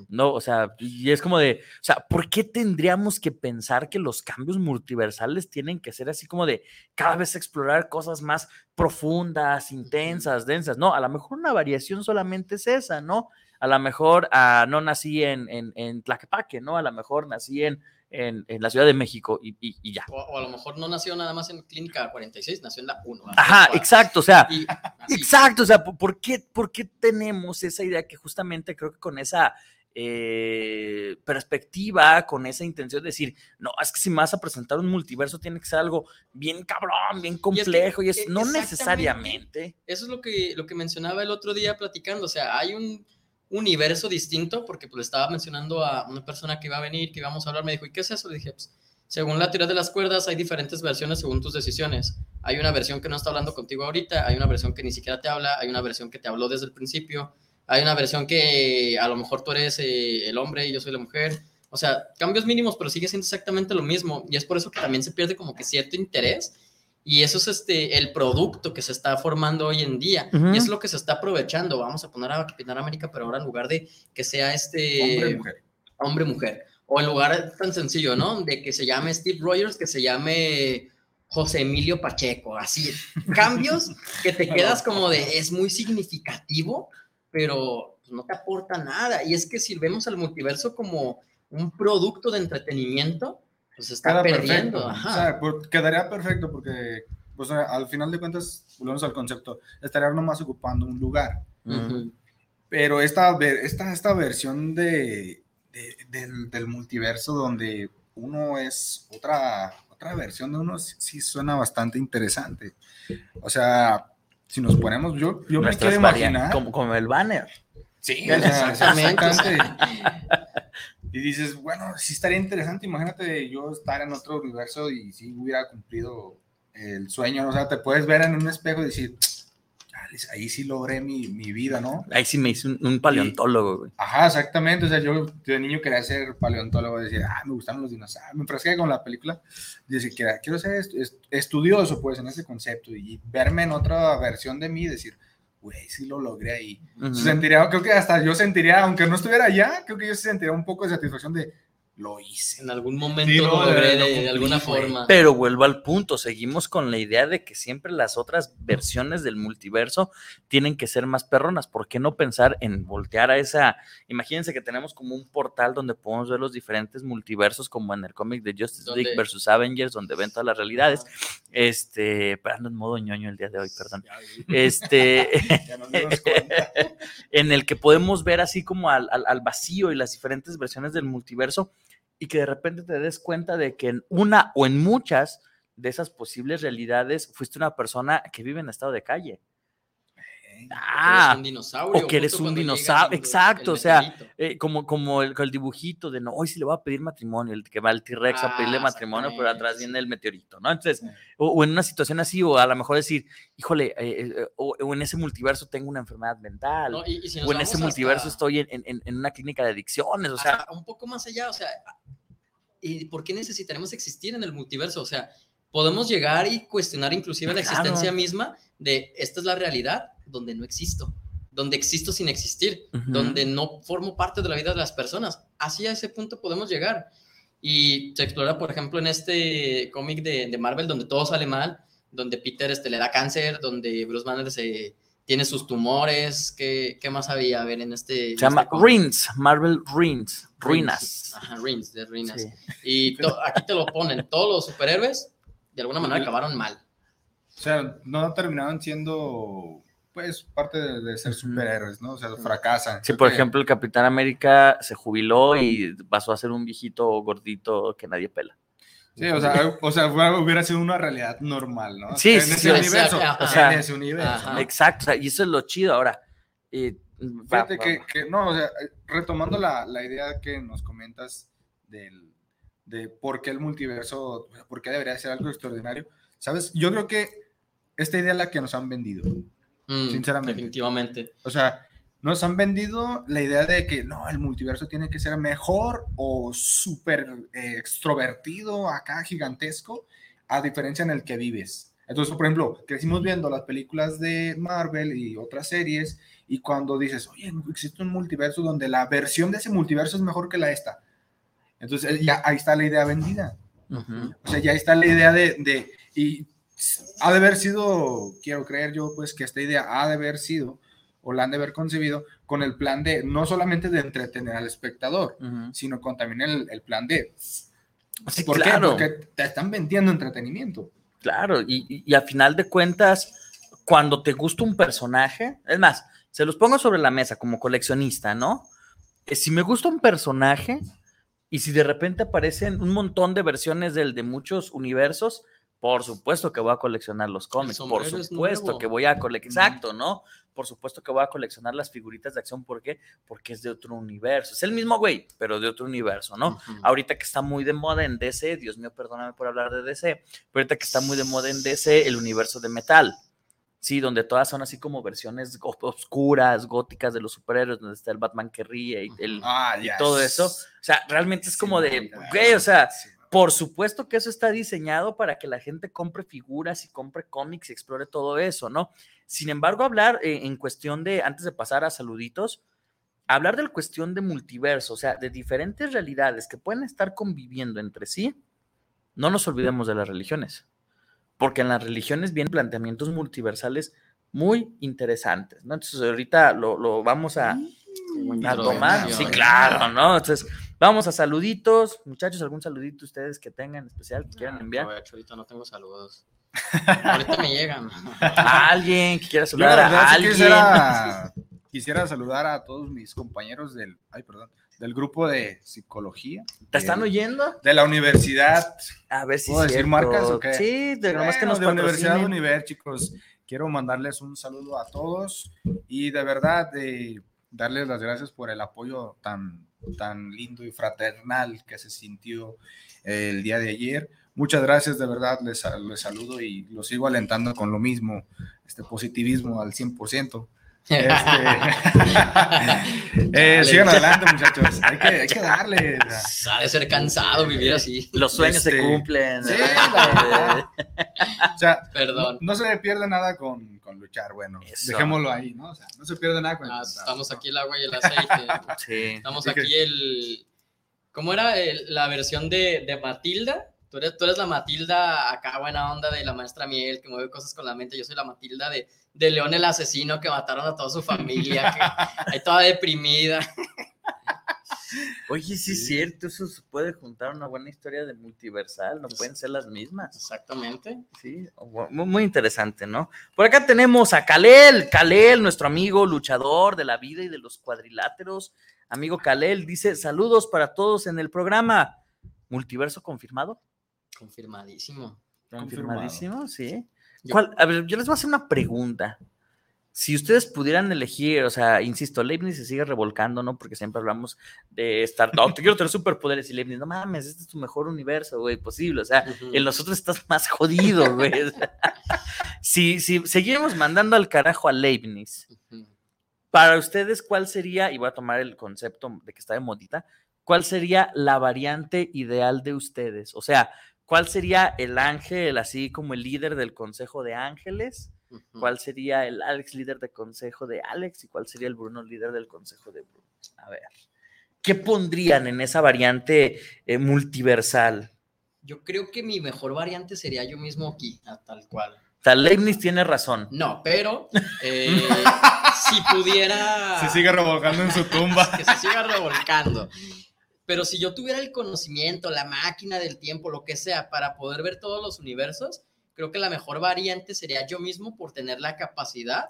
¿no? O sea, y es como de, o sea, ¿por qué tendríamos que pensar que los cambios multiversales tienen que ser así como de cada vez explorar cosas más profundas, intensas, densas? No, a lo mejor una variación solamente es esa, ¿no? A lo mejor ah, no nací en, en, en Tlaquepaque, ¿no? A lo mejor nací en, en, en la Ciudad de México y, y- y ya. O, o a lo mejor no nació nada más en Clínica 46, nació en la 1. Ajá, exacto, o sea, Y. Exacto, o sea, ¿por- ¿por qué, ¿por qué tenemos esa idea que justamente creo que con esa eh, perspectiva, con esa intención de decir, no, es que si me vas a presentar un multiverso tiene que ser algo bien cabrón, bien complejo, y es, e- no exactamente. necesariamente. Eso es lo que, lo que mencionaba el otro día platicando. O sea, hay un universo distinto, porque pues le estaba mencionando a una persona que iba a venir, que íbamos a hablar, me dijo, ¿y qué es eso? Le dije, pues, según la teoría de las cuerdas, hay diferentes versiones según tus decisiones. Hay una versión que no está hablando contigo ahorita, hay una versión que ni siquiera te habla, hay una versión que te habló desde el principio, hay una versión que a lo mejor tú eres eh, el hombre y yo soy la mujer. O sea, cambios mínimos, pero sigue siendo exactamente lo mismo. Y es por eso que también se pierde como que cierto interés. Y eso es este, el producto que se está formando hoy en día. Y es lo que se está aprovechando. Vamos a poner a Capitán América, pero ahora en lugar de que sea este Hombre, mujer. hombre, mujer. O en lugar tan sencillo, ¿no? De que se llame Steve Rogers, que se llame José Emilio Pacheco. Así, cambios que te quedas como de, es muy significativo, pero pues, no te aporta nada. Y es que si vemos al multiverso como un producto de entretenimiento, pues está Queda perdiendo. perfecto. Ajá. O sea, por- quedaría perfecto porque, o sea, al final de cuentas, volvemos al concepto, estaría nomás ocupando un lugar. Ujú. Pero esta, esta, esta versión de, de- del, del multiverso donde uno es otra, otra versión de uno, sí, sí suena bastante interesante. O sea, si nos ponemos, yo, yo me quiero imaginar. como, como el banner. Sí, o sea. exactamente. Y dices, bueno, sí estaría interesante, imagínate yo estar en otro universo y si hubiera cumplido el sueño, o sea, te puedes ver en un espejo y decir, "Ah, ahí sí logré mi, mi vida, ¿no? Ahí sí me hice un, un paleontólogo, güey. Ajá, exactamente. O sea, yo de niño quería ser paleontólogo, decía, ah, me gustaron los dinosaurios. Me enfrasqué con la película, decía, quiero, ser est- est- estudioso, pues, en ese concepto y verme en otra versión de mí decir, güey, sí lo logré ahí. Sentiría, creo que hasta yo sentiría, aunque no estuviera allá, creo que yo sentiría un poco de satisfacción de, lo hice. En algún momento Sí, no, lo logré lo de, alguna forma. Pero vuelvo al punto, seguimos con la idea de que siempre las otras versiones del multiverso tienen que ser más perronas. ¿Por qué no pensar en voltear a esa? Imagínense que tenemos como un portal donde podemos ver los diferentes multiversos, como en el cómic de Justice Donde- League versus Avengers, donde ven todas las realidades. Este, pero ando en modo ñoño el día de hoy, perdón. Este, en el que podemos ver así como al, al- al vacío y las diferentes versiones del multiverso y que de repente te des cuenta de que en una o en muchas de esas posibles realidades fuiste una persona que vive en estado de calle. Ah, un dinosaurio. o que eres un dinosaurio, el- exacto, el o sea, eh, como, como el, el dibujito de no, hoy sí le voy a pedir matrimonio, el que va al T-Rex a pedirle Ah, matrimonio, pero atrás viene el meteorito, ¿no? Entonces, o, o en una situación así, o a lo mejor decir, híjole, eh, eh, o, o en ese multiverso tengo una enfermedad mental, No, y- y si nos o en ese multiverso estoy en, en- en una clínica de adicciones, o sea, un poco más allá, o sea, ¿y por qué necesitaremos existir en el multiverso? O sea, podemos llegar y cuestionar inclusive la existencia misma de esta es la realidad donde no existo, donde existo sin existir, donde no formo parte de la vida de las personas. Así a ese punto podemos llegar. Y se explora, por ejemplo, en este cómic de, de Marvel donde todo sale mal, donde Peter este, le da cáncer, donde Bruce Banner se, tiene sus tumores. ¿Qué, qué más había? A ver, en este... se llama Rings, Marvel Rings, ruinas. Ajá, Ruins, de ruinas. Sí. Y to- aquí te lo ponen, todos los superhéroes de alguna manera acabaron mal. O sea, no terminaron siendo, pues, parte de, de ser superhéroes, ¿no? O sea, fracasan. Sí, Creo por que- ejemplo, el Capitán América se jubiló y pasó a ser un viejito gordito que nadie pela. Sí, o sea, o sea, hubiera sido una realidad normal, ¿no? Sí, en sí, ese sí, universo. o sea, en ese universo. ¿no? Exacto, o sea, y eso es lo chido. Ahora, eh, Fíjate va- que, que- no, o sea, eh, retomando la, la idea que nos comentas del, de por qué el multiverso, por qué debería ser algo extraordinario, ¿sabes? Yo creo que esta idea es la que nos han vendido. Mm, Sinceramente. Definitivamente. O sea, nos han vendido la idea de que no, el multiverso tiene que ser mejor o súper eh, extrovertido, acá gigantesco, a diferencia en el que vives. Entonces, por ejemplo, crecimos viendo las películas de Marvel y otras series, y cuando dices, oye, existe un multiverso donde la versión de ese multiverso es mejor que la esta. Entonces, eh, ya ahí está la idea vendida. Ujú. O sea, ya está la idea de, de- y ha de haber sido, quiero creer yo, pues que esta idea ha de haber sido, o la han de haber concebido, con el plan de, no solamente de entretener al espectador, sino con también el, el plan de, Sí, ¿por claro. qué? Porque te están vendiendo entretenimiento. Claro, y, y- y a final de cuentas, cuando te gusta un personaje, es más, se los pongo sobre la mesa como coleccionista, ¿no? Eh, Si me gusta un personaje y si de repente aparecen un montón de versiones del de muchos universos, por supuesto que voy a coleccionar los cómics, por supuesto nuevo. que voy a coleccionar, exacto, ¿no? Por supuesto que voy a coleccionar las figuritas de acción, ¿por qué? Porque es de otro universo, es el mismo güey, pero de otro universo, ¿no? Ahorita que está muy de moda en DC, Dios mío, perdóname por hablar de DC, pero ahorita que está muy de moda en DC, el universo de metal. Sí, donde todas son así como versiones oscuras, góticas de los superhéroes, donde está el Batman que ríe y, el, Ah, y todo eso. O sea, realmente es como de, güey, o sea, sí, por supuesto que eso está diseñado para que la gente compre figuras y compre cómics y explore todo eso, ¿no? Sin embargo, hablar eh, en cuestión de, antes de pasar a saluditos, hablar de la cuestión de multiverso, o sea, de diferentes realidades que pueden estar conviviendo entre sí, no nos olvidemos de las religiones, porque en las religiones vienen planteamientos multiversales muy interesantes, ¿no? Entonces ahorita lo, lo vamos a, a tomar, sí, claro, ¿no? Entonces, vamos a saluditos, muchachos, algún saludito ustedes que tengan especial que quieran Ah, enviar. aprovecho, ahorita no tengo saludos. ahorita me llegan. A alguien que quiera la saludar verdad a alguien. quisiera, quisiera saludar a todos mis compañeros del, ay, perdón, del grupo de psicología. ¿Te están de- oyendo? De la universidad A ver si ¿Puedo decir cierto. marcas o qué? Sí, de, nomás que Bueno, nos de Universidad patrocinen. Univer, chicos. Quiero mandarles un saludo a todos y de verdad eh, darles las gracias por el apoyo tan, tan lindo y fraternal que se sintió el día de ayer. Muchas gracias, de verdad, les, les saludo y los sigo alentando con lo mismo, este positivismo al 100%. Este, eh, sigan adelante, muchachos. Hay que, hay que darle. Ha de ser cansado vivir así. Los sueños se Este, cumplen. sí, sea, Perdón. no, no se pierde nada con, con luchar. Bueno, Eso. dejémoslo ahí, ¿no? O sea, no se pierde nada con Ah, estamos aquí el agua y el aceite. Sí. Estamos aquí el. ¿Cómo era el- la versión de, de Matilda? Tú eres, tú eres la Matilda acá, buena onda de la maestra Miel, que mueve cosas con la mente. Yo soy la Matilda de, de León el asesino, que mataron a toda su familia, que ahí toda deprimida. Oye, sí es cierto, eso se puede juntar una buena historia de multiversal, no pueden ser las mismas. Exactamente. Sí, muy, muy interesante, ¿no? Por acá tenemos a Kalel, Kalel, nuestro amigo luchador de la vida y de los cuadriláteros. Amigo Kalel dice, saludos para todos en el programa. ¿Multiverso confirmado? Confirmadísimo. Confirmadísimo, sí. Yo- ¿Cuál? A ver, yo les voy a hacer una pregunta. Si ustedes pudieran elegir, o sea, insisto, Leibniz se sigue revolcando, ¿no? Porque siempre hablamos de estar, no, te quiero tener superpoderes y Leibniz, no mames, este es tu mejor universo, güey, posible. O sea, en los otros estás más jodido, güey. Si, si seguimos mandando al carajo a Leibniz, para ustedes, ¿cuál sería, y voy a tomar el concepto de que está de modita, cuál sería la variante ideal de ustedes? O sea, ¿cuál sería el ángel, así como el líder del consejo de ángeles? ¿Cuál sería el Alex líder de consejo de Alex? ¿Y cuál sería el Bruno líder del consejo de Bruno? A ver, ¿qué pondrían en esa variante eh, multiversal? Yo creo que mi mejor variante sería yo mismo aquí, tal cual. Sea, Leibniz tiene razón. No, pero eh, si pudiera... Se sigue revolcando en su tumba. que se siga revolcando. Pero si yo tuviera el conocimiento, la máquina del tiempo, lo que sea, para poder ver todos los universos, creo que la mejor variante sería yo mismo por tener la capacidad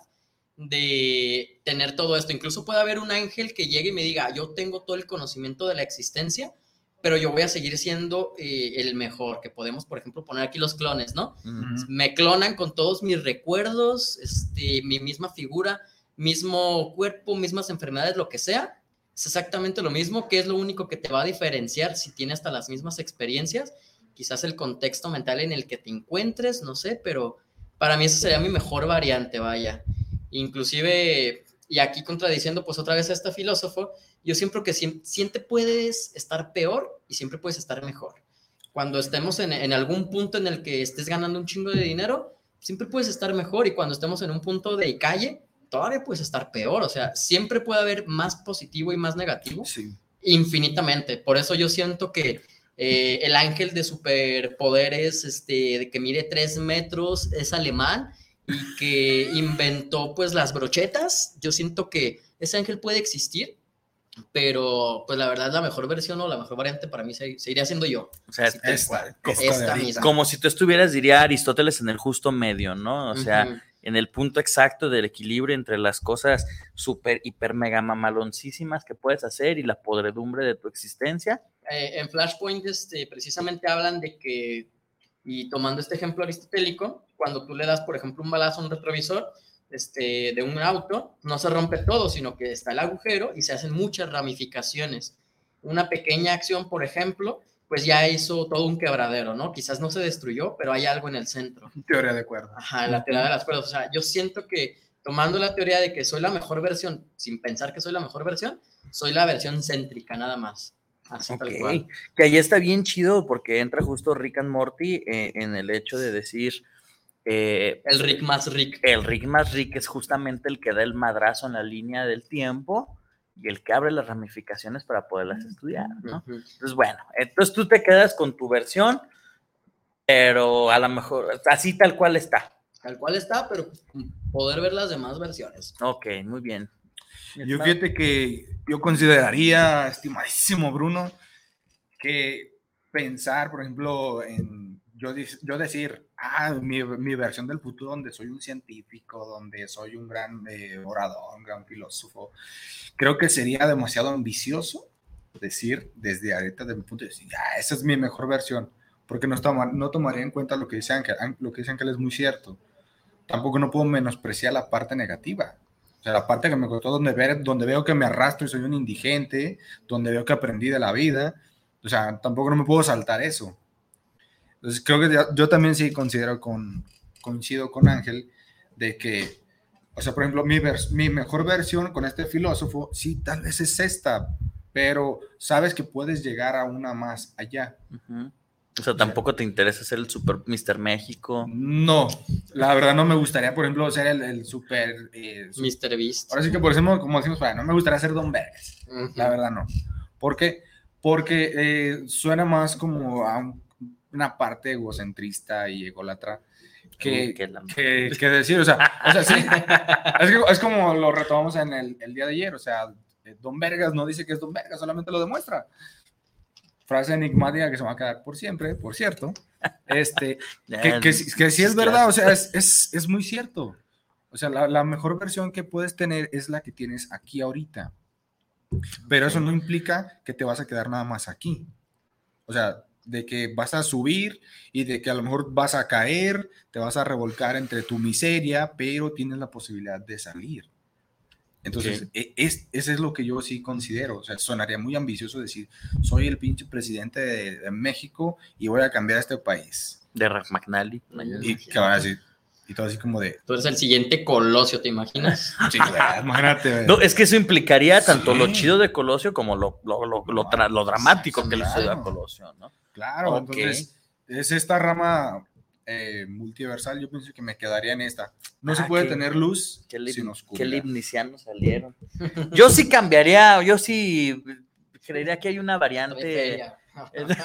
de tener todo esto. Incluso puede haber un ángel que llegue y me diga, yo tengo todo el conocimiento de la existencia, pero yo voy a seguir siendo eh, el mejor, que podemos, por ejemplo, poner aquí los clones, ¿no? Me clonan con todos mis recuerdos, este, mi misma figura, mismo cuerpo, mismas enfermedades, lo que sea. Es exactamente lo mismo, que es lo único que te va a diferenciar si tiene hasta las mismas experiencias. Quizás el contexto mental en el que te encuentres, no sé, pero para mí esa sería mi mejor variante, vaya. Inclusive, y aquí contradiciendo pues otra vez a este filósofo, yo siempre que siem- siempre puedes estar peor y siempre puedes estar mejor cuando estemos en, en algún punto en el que estés ganando un chingo de dinero, siempre puedes estar mejor y cuando estemos en un punto de calle, todavía puedes estar peor. O sea, siempre puede haber más positivo y más negativo Sí. infinitamente. Por eso yo siento que eh, el ángel de superpoderes, este, de que mide tres metros, es alemán y que inventó pues las brochetas. Yo siento que ese ángel puede existir, pero pues la verdad la mejor versión o la mejor variante para mí se- seguiría siendo yo. O sea, tal Esta, esta Esta misma. como si tú estuvieras, diría Aristóteles, en el justo medio, ¿no? O sea, Ujú. En el punto exacto del equilibrio entre las cosas súper, hiper, mega mamaloncísimas que puedes hacer y la podredumbre de tu existencia. Eh, en Flashpoint este, precisamente hablan de que, y tomando este ejemplo aristotélico, cuando tú le das, por ejemplo, un balazo a un retrovisor este, de un auto, no se rompe todo, sino que está el agujero y se hacen muchas ramificaciones. Una pequeña acción, por ejemplo, pues ya hizo todo un quebradero, ¿no? Quizás no se destruyó, pero hay algo en el centro. Teoría de cuerdas. Ajá, la teoría de las cuerdas. O sea, yo siento que tomando la teoría de que soy la mejor versión, sin pensar que soy la mejor versión, soy la versión céntrica, nada más. Así tal cual. Que ahí está bien chido porque entra justo Rick and Morty eh, en el hecho de decir. eh, El Rick más Rick. el Rick más Rick es justamente el que da el madrazo en la línea del tiempo y el que abre las ramificaciones para poderlas estudiar, ¿no? Ujú. Entonces, bueno, entonces tú te quedas con tu versión, pero a lo mejor así tal cual está. Tal cual está, pero poder ver las demás versiones. Ok, muy bien. Yo fíjate que yo consideraría, estimadísimo Bruno, que pensar, por ejemplo, en yo, yo decir, ah, mi, mi versión del futuro donde soy un científico, donde soy un gran eh, orador, un gran filósofo, creo que sería demasiado ambicioso decir desde ahorita, de mi punto de vista, esa es mi mejor versión, porque no, toma- no tomaría en cuenta lo que dice Ángel, Án- lo que dice Ángel es muy cierto. Tampoco no puedo menospreciar la parte negativa. O sea, la parte que me costó donde, ver, donde veo que me arrastro y soy un indigente, donde veo que aprendí de la vida, O sea, tampoco no me puedo saltar eso. Entonces, creo que yo, yo también sí considero con, coincido con Ángel de que, o sea, por ejemplo, mi, vers- mi mejor versión con este filósofo, sí, tal vez es esta, pero sabes que puedes llegar a una más allá. O sea, tampoco te interesa ser el super Mr. México. No, la verdad no me gustaría, por ejemplo, ser el, el super... eh, Mr. Beast. ahora sí que por eso, como decimos, para, no me gustaría ser Don Vergas. La verdad no. ¿Por qué? Porque eh, suena más como a un- una parte egocentrista y ególatra que, la- que, que decir, o sea, o sea, sí, es, es como lo retomamos en el, el día de ayer, o sea, eh, Don Vergas no dice que es Don Vergas, solamente lo demuestra. Frase enigmática que se va a quedar por siempre, por cierto. Este, que, sí- es verdad, o sea, es, es, es muy cierto. O sea, la, la mejor versión que puedes tener es la que tienes aquí ahorita. Pero eso no implica que te vas a quedar nada más aquí. O sea, de que vas a subir y de que a lo mejor vas a caer, te vas a revolcar entre tu miseria, pero tienes la posibilidad de salir. Entonces, e- es, ese es lo que yo sí considero. O sea, sonaría muy ambicioso decir, soy el pinche presidente de, de México y voy a cambiar este país. De Ralph McNally. Y que van a decir, y todo así como de, Tú eres el siguiente Colosio, ¿te imaginas? sí, imagínate. No, es que eso implicaría tanto lo Sí. chido de Colosio como lo, lo, lo, lo tra- lo dramático que le sucedió a Claro. Colosio, ¿no? Claro, entonces es esta rama eh, multiversal, yo pienso que me quedaría en esta. No se Ah, puede qué- tener luz Qué, lib- sin qué oscuridad. libnicianos salieron. Yo sí cambiaría, yo sí creería que hay una variante.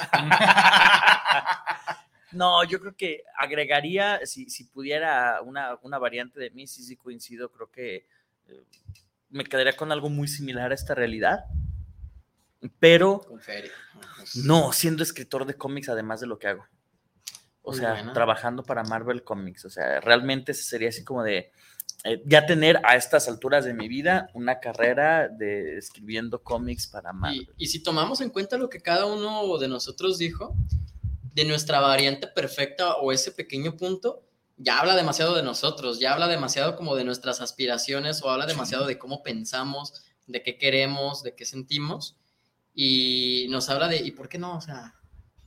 No, yo creo que agregaría, si, si pudiera una, una variante de mí, sí, sí coincido, creo que eh, me quedaría con algo muy similar a esta realidad, pero Con feria. no siendo escritor de cómics además de lo que hago. O Muy sea, buena. trabajando para Marvel Comics. O sea, realmente sería así como de eh, ya tener a estas alturas de mi vida una carrera de escribiendo cómics para Marvel. Y, y si tomamos en cuenta lo que cada uno de nosotros dijo, de nuestra variante perfecta o ese pequeño punto, ya habla demasiado de nosotros, ya habla demasiado como de nuestras aspiraciones o habla demasiado de cómo pensamos, de qué queremos, de qué sentimos. Y nos habla de, ¿y por qué no? O sea,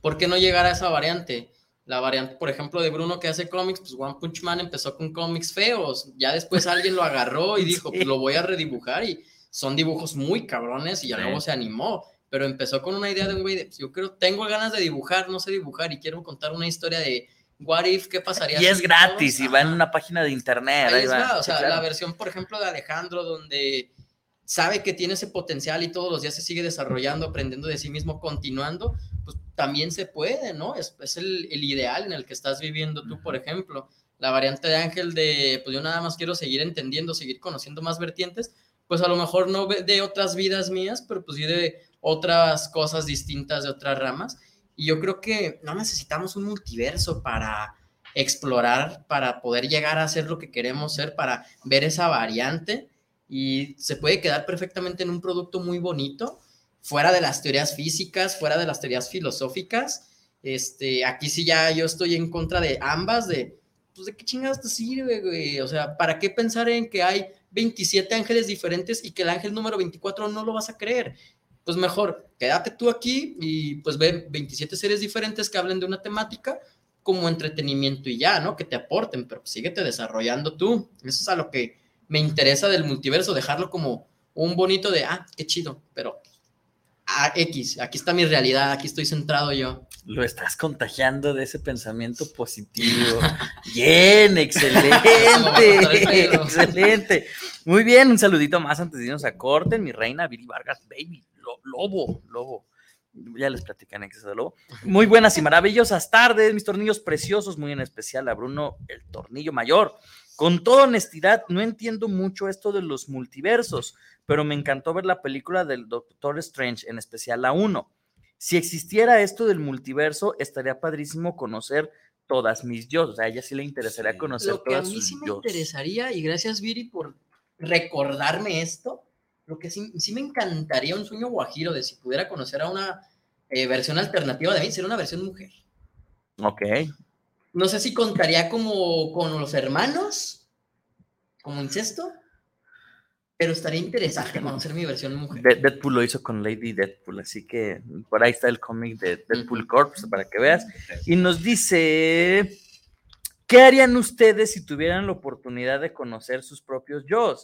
¿por qué no llegar a esa variante? La variante, por ejemplo, de Bruno que hace cómics, pues One Punch Man empezó con cómics feos, ya después alguien lo agarró y dijo, Sí. pues lo voy a redibujar y son dibujos muy cabrones y ya Sí. luego se animó, pero empezó con una idea de un güey de, pues, yo creo, tengo ganas de dibujar, no sé dibujar y quiero contar una historia de what if, qué pasaría Y es gratis, todos- y va en una página de internet. Ahí ahí les va. va, o Sí, sea, claro. la versión, por ejemplo, de Alejandro, donde sabe que tiene ese potencial y todos los días se sigue desarrollando, aprendiendo de sí mismo, continuando, pues también se puede, ¿no? Es, es el, el ideal en el que estás viviendo tú, por ejemplo. La variante de Ángel de, pues yo nada más quiero seguir entendiendo, seguir conociendo más vertientes, pues a lo mejor no de otras vidas mías, pero pues sí de otras cosas distintas, de otras ramas. Y yo creo que no necesitamos un multiverso para explorar, para poder llegar a ser lo que queremos ser, para ver esa variante y se puede quedar perfectamente en un producto muy bonito, fuera de las teorías físicas, fuera de las teorías filosóficas. Este, aquí sí ya yo estoy en contra de ambas, de, pues de qué chingados te sirve, güey. O sea, ¿para qué pensar en que hay 27 ángeles diferentes y que el ángel número 24 no lo vas a creer? Pues mejor, quédate tú aquí y pues ve 27 seres diferentes que hablen de una temática como entretenimiento y ya, ¿no? Que te aporten, pero síguete desarrollando tú. Eso es a lo que me interesa del multiverso, dejarlo como un bonito de, ah, qué chido, pero ah, X, aquí está mi realidad, aquí estoy centrado yo. Lo estás contagiando de ese pensamiento positivo. Bien, excelente, excelente. Muy bien, un saludito más antes de irnos a corte, mi reina Viri Vargas, baby, lo- lobo, lobo. Ya les platiqué en exceso de lobo. Muy buenas y maravillosas tardes, mis tornillos preciosos, muy en especial a Bruno, el tornillo mayor. Con toda honestidad, no entiendo mucho esto de los multiversos, pero me encantó ver la película del Doctor Strange, en especial la 1. Si existiera esto del multiverso, estaría padrísimo conocer todas mis yo. O sea, a ella sí le interesaría conocer Lo que a todas mí sus sí me yos. interesaría, y gracias Viri por recordarme esto, lo que sí, sí me encantaría un sueño guajiro de si pudiera conocer a una eh, versión alternativa de mí, sería una versión mujer. Ok. No sé si contaría como con los hermanos, como incesto. Pero estaría interesante conocer mi versión mujer. De- Deadpool lo hizo con Lady Deadpool, así que por ahí está el cómic de Deadpool Corps para que veas. Y nos dice, ¿qué harían ustedes si tuvieran la oportunidad de conocer sus propios yo?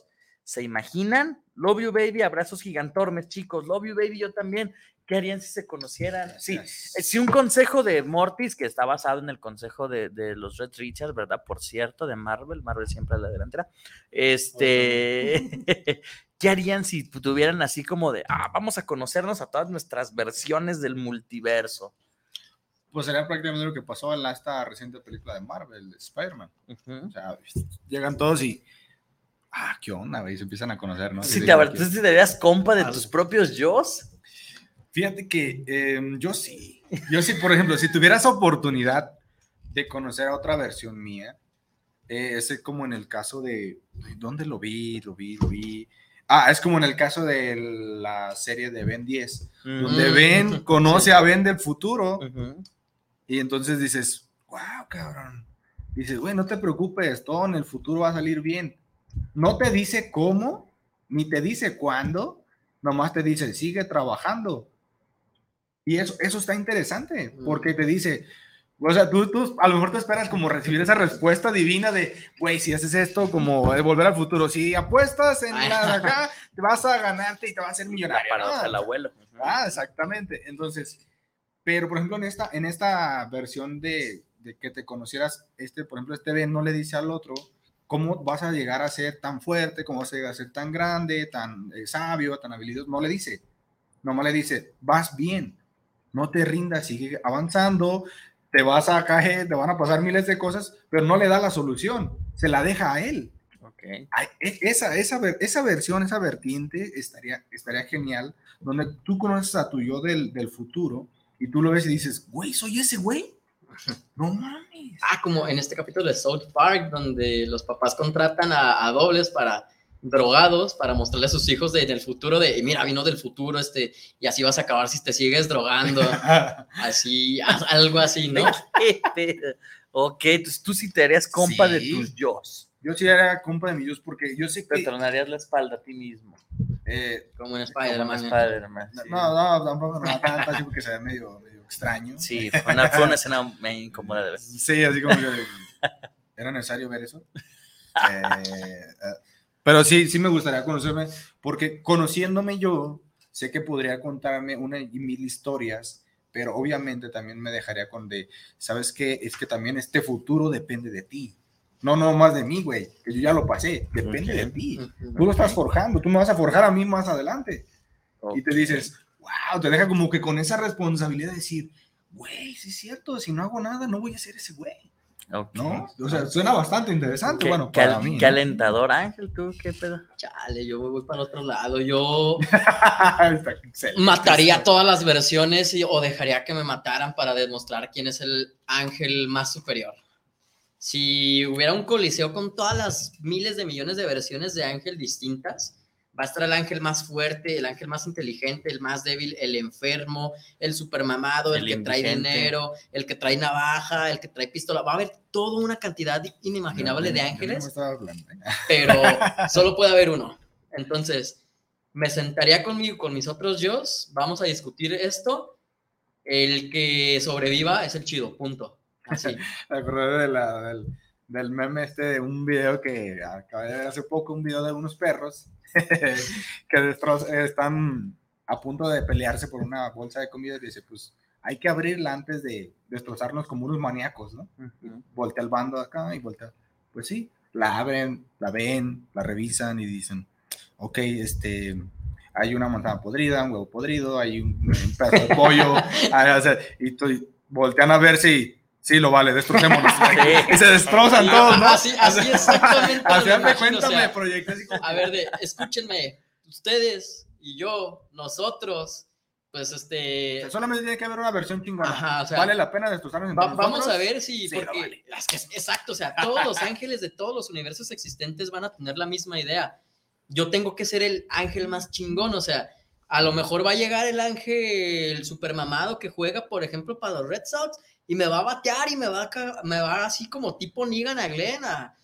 ¿Se imaginan? Love you, baby, abrazos gigantormes, chicos. Love you, baby, yo también. ¿Qué harían si se conocieran? Sí, si un consejo de Mortis, que está basado en el consejo de, de los Red Richards, ¿verdad? Por cierto, de Marvel, Marvel siempre a la delantera. Este, ¿qué harían si tuvieran así como de, ah, vamos a conocernos a todas nuestras versiones del multiverso? Pues sería prácticamente lo que pasó en la, esta reciente película de Marvel, de Spider-Man. O sea, llegan todos y. Ah, ¿qué onda, güey? Se empiezan a conocer, ¿no? Sí, te, digo, ¿tú sí te darías compa de tus propios yos? Fíjate que em, yo sí. Yo sí, por ejemplo, si tuvieras oportunidad de conocer a otra versión mía, eh, es como en el caso de. ¿Dónde lo vi? Lo vi, lo vi. Ah, es como en el caso de la serie de Ben 10, donde Mm. Ben conoce a Ben del futuro Ujú. y entonces dices, wow, cabrón. Dices, güey, no te preocupes, todo en el futuro va a salir bien. No te dice cómo, ni te dice cuándo, nomás te dice, sigue trabajando. Y eso, eso está interesante, porque te dice, o sea, tú, tú a lo mejor te esperas como recibir esa respuesta divina de, güey, si haces esto, como de volver al futuro, si apuestas en la acá, te vas a ganarte y te vas a hacer millonario. ¿no? del abuelo. Ah, exactamente. Entonces, pero por ejemplo, en esta, en esta versión de, de que te conocieras, este, por ejemplo, este Ben no le dice al otro cómo vas a llegar a ser tan fuerte, cómo vas a llegar a ser tan grande, tan eh, sabio, tan habilidoso. No le dice. Nomás le dice, vas bien, no te rindas, sigue avanzando, te vas a caer, te van a pasar miles de cosas, pero no le da la solución, se la deja a él. Ok. Ay, e- esa, esa, esa versión, esa vertiente estaría, estaría genial, donde tú conoces a tu yo del, del futuro y tú lo ves y dices, güey, soy ese güey. No mames. Ah, como en este capítulo de South Park, donde los papás contratan a, a dobles para drogados para mostrarle a sus hijos de, del futuro de mira vino del futuro este y así vas a acabar si te sigues drogando así algo así no ok, entonces tú sí te harías compa de tus yos. Yo sí era compa de mi Dios porque yo sé Te que... tronarías la espalda a ti mismo. eh, como en Como Spider-Man ¿no? Spider-Man, sí. no, no, tampoco no, tanto así porque se ve medio, medio extraño. Sí, fue una, fue una escena muy incómoda de ver. Sí, así como que era necesario ver eso. Eh, eh, pero sí, sí me gustaría conocerme, porque conociéndome yo, sé que podría contarme una y mil historias, pero obviamente también me dejaría con de, ¿sabes qué? Es que también este futuro depende de ti. No, no más de mí, güey, que yo ya lo pasé, depende de ti. Tú lo estás forjando, tú me vas a forjar a mí más adelante. Y te dices, wow, te deja como que con esa responsabilidad de decir, güey, sí es cierto, si no hago nada, no voy a ser ese güey. Ok. ¿No? O sea, suena bastante interesante. Qué, bueno, para mí. qué ¿no? alentador, Ángel, tú, qué pedo. chale yo voy para otro lado yo mataría todas las versiones y, o dejaría que me mataran para demostrar quién es el ángel más superior. Si hubiera un coliseo con todas las miles de millones de versiones de ángel distintas, va a estar el ángel más fuerte, el ángel más inteligente, el más débil, el enfermo, el supermamado, el, El que trae dinero, el que trae navaja, el que trae pistola. Va a haber toda una cantidad inimaginable de ángeles pero solo puede haber uno. Entonces, me sentaría conmigo, con mis otros yo, vamos a discutir esto. El que sobreviva es el chido, punto. Así. Me acordé de la- del, del meme este de un video que acabé de ver hace poco, un video de unos perros que están a punto de pelearse por una bolsa de comida y dice, pues hay que abrirla antes de destrozarnos como unos maníacos, ¿no? voltea el bando acá y voltea. Pues sí, la abren, la ven, la revisan y dicen, ok, este, hay una manzana podrida, un huevo podrido, hay un, un pedazo de pollo, ah, o sea, y tú- voltean a ver si, sí, lo vale, destrocémonos. y se destrozan todos, ¿no? Así, así exactamente. me Así hazme cuenta, o sea, me proyecté así como- a ver, de, escúchenme, ustedes y yo, nosotros, pues O este. sea, solamente tiene que haber una versión chingona. Ajá, o sea, ¿Vale la pena destrozarnos Va- vamos nosotros? a ver si, Sí, porque vale. que exacto, o sea, todos los ángeles de todos los universos existentes van a tener la misma idea. Yo tengo que ser el ángel más chingón, o sea, a lo mejor va a llegar el ángel supermamado que juega, por ejemplo, para los Red Sox y me va a batear y me va a, me va así como tipo Negan a Glenn a,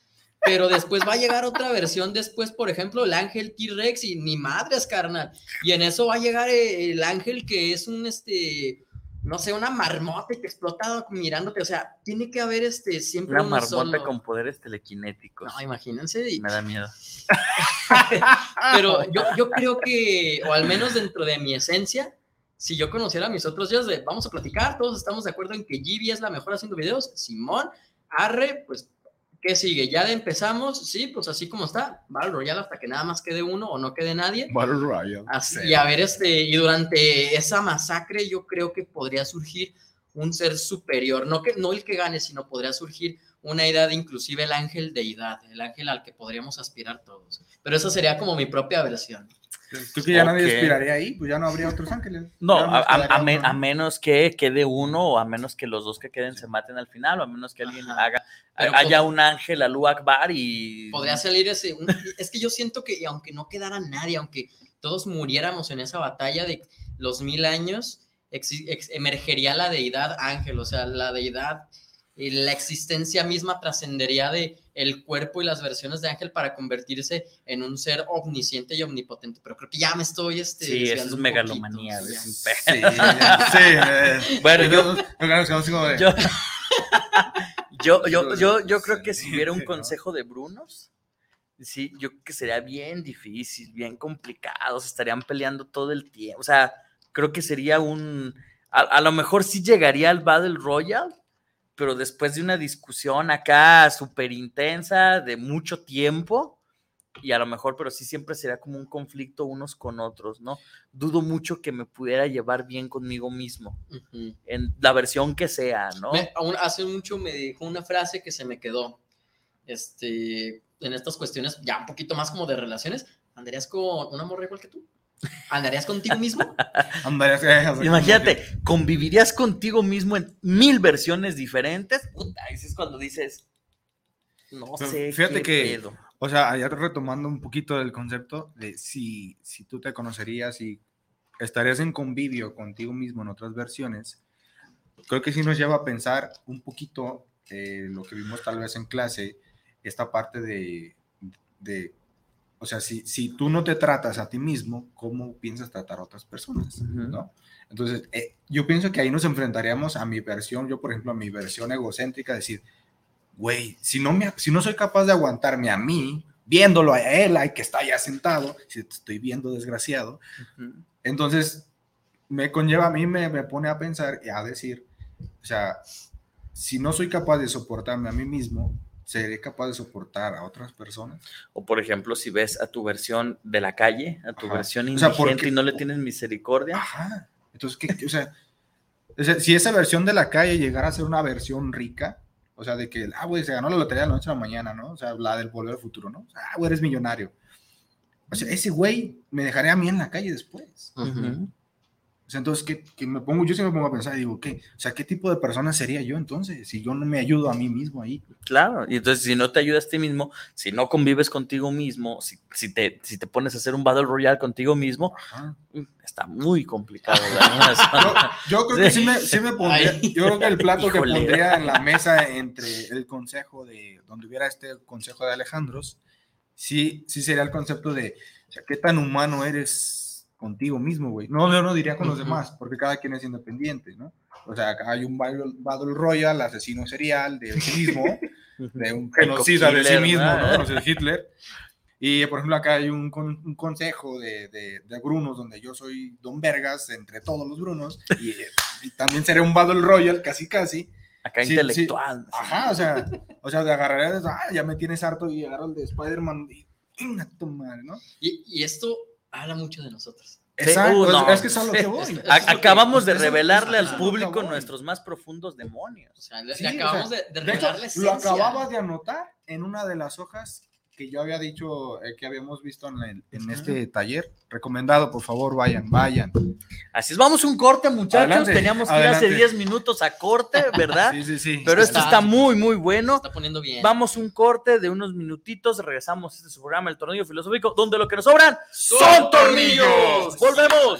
pero después va a llegar otra versión después, por ejemplo, el ángel T-Rex y ni madres, carnal. Y en eso va a llegar eh, el ángel que es un, este, no sé, una marmota que explota mirándote. O sea, tiene que haber este siempre Una marmota solo. con poderes telequinéticos. No, imagínense. y- Me da miedo. pero yo, yo creo que, o al menos dentro de mi esencia, si yo conociera a mis otros días de vamos a platicar, todos estamos de acuerdo en que Gibi es la mejor haciendo videos, Simón, Arre, pues, ¿qué sigue? Ya de empezamos, sí, pues así como está, Battle Royale hasta que nada más quede uno o no quede nadie. Battle Royale. Así, Sí. y a ver, este, y durante esa masacre yo creo que podría surgir un ser superior, no, que, no el que gane, sino podría surgir una edad, inclusive el ángel deidad, el ángel al que podríamos aspirar todos. Pero esa sería como mi propia versión. Creo que ya nadie Ok. aspiraría ahí, pues ya no habría otros ángeles. No, a, a- menos que quede uno o a menos que los dos que queden se maten al final o a menos que alguien Ajá. haga, Pero haya un ángel, Alú Akbar y... Podría salir ese... un- es que yo siento que aunque no quedara nadie, aunque todos muriéramos en esa batalla de los mil años, exi- ex- emergería la deidad ángel, o sea, la deidad, y la existencia misma trascendería de el cuerpo y las versiones de ángel para convertirse en un ser omnisciente y omnipotente. Pero creo que ya me estoy... Este, Sí, eso es un megalomanía. poquito, sí. Bueno, yo, yo, yo, yo, yo, yo creo que si hubiera un consejo de Brunos, sí, yo creo que sería bien difícil, bien complicado, se estarían peleando todo el tiempo. O sea, creo que sería un. A, a lo mejor sí llegaría al Battle Royale, pero después de una discusión acá súper intensa, de mucho tiempo, y a lo mejor, pero sí siempre sería como un conflicto unos con otros, ¿no? Dudo mucho que me pudiera llevar bien conmigo mismo, en la versión que sea, ¿no? Me- aún hace mucho me dijo una frase que se me quedó. Este, en estas cuestiones, ya un poquito más como de relaciones, ¿andarías con una morra igual que tú? ¿Andarías contigo mismo? Andarías, eh, o sea, Imagínate, convivirías contigo mismo en mil versiones diferentes. Puta, ese es cuando dices, no Pero sé. fíjate qué que- pedo". O sea, ya retomando un poquito del concepto de si, si tú te conocerías y estarías en convivio contigo mismo en otras versiones, creo que sí nos lleva a pensar un poquito eh, lo que vimos tal vez en clase, esta parte de, de o sea, si, si tú no te tratas a ti mismo, ¿cómo piensas tratar a otras personas? Ujú. ¿no? Entonces, eh, yo pienso que ahí nos enfrentaríamos a mi versión, yo por ejemplo, a mi versión egocéntrica, decir, güey, si no, me, si no soy capaz de aguantarme a mí, viéndolo a él, ahí que está allá sentado, si te estoy viendo desgraciado, Ujú. entonces me conlleva a mí, me, me pone a pensar y a decir, o sea, si no soy capaz de soportarme a mí mismo, ¿seré capaz de soportar a otras personas? O por ejemplo, si ves a tu versión de la calle, a tu Ajá. versión O sea, indigente porque- y no le tienes misericordia. Ajá. Entonces, ¿qué, o, sea, o sea, si esa versión de la calle llegara a ser una versión rica, o sea, de que, ah, güey, se ganó la lotería de la noche a la mañana, ¿no? O sea, la del volver al futuro, ¿no? O sea, ah, güey, eres millonario. O sea, ese güey me dejaría a mí en la calle después. O sea, entonces, ¿qué, qué me pongo? Yo sí me pongo a pensar, digo, ¿qué? O sea, ¿qué tipo de persona sería yo entonces? Si yo no me ayudo a mí mismo ahí. Claro, y entonces si no te ayudas a ti mismo, si no convives contigo mismo, si, si, te, si te pones a hacer un Battle Royale contigo mismo, Ajá. mm, está muy complicado. Yo, yo creo que sí me, sí me pondría, Ay. yo creo que el plato que pondría en la mesa entre el consejo de, donde hubiera este consejo de Alejandros, sí, sí sería el concepto de, o sea, ¿qué tan humano eres contigo mismo, güey? No, yo no diría con los demás, porque cada quien es independiente, ¿no? O sea, acá hay un Battle, Battle Royale, asesino serial de sí mismo, de un genocida de sí mismo, ¿no? ¿no? O sea, Hitler. Y, por ejemplo, acá hay un, con- un consejo de, de, de Brunos, donde yo soy Don Vergas entre todos los Brunos, y, y también seré un Battle Royale, casi, casi. Acá Sí, sí. intelectual. Ajá, o sea, o sea, de agarraré, de, ah, ya me tienes harto, y agarro el de Spider-Man, y, "Venga tu madre", ¿no? Y, y esto habla mucho de nosotros. Exacto, uh, es- no, es que es a lo que voy. Es- A- es lo que- acabamos de revelarle al público nuestros más profundos O demonios. sea, le, Sí, le o acabamos sea, de, de De hecho, lo acababas de anotar en una de las hojas que yo había dicho eh, que habíamos visto en, el- en este taller. Recomendado, por favor, vayan, vayan. Así es, vamos un corte, muchachos. Adelante, Teníamos que ir hace adelante. 10 minutos a corte, ¿verdad? Sí, sí, sí. Pero esto Está- está muy, muy Se bueno. está poniendo bien. Vamos un corte de unos minutitos, regresamos a este su programa, El Tornillo Filosófico, donde lo que nos sobran ¡Son tornillos! ¡Volvemos!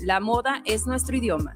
La moda es nuestro idioma.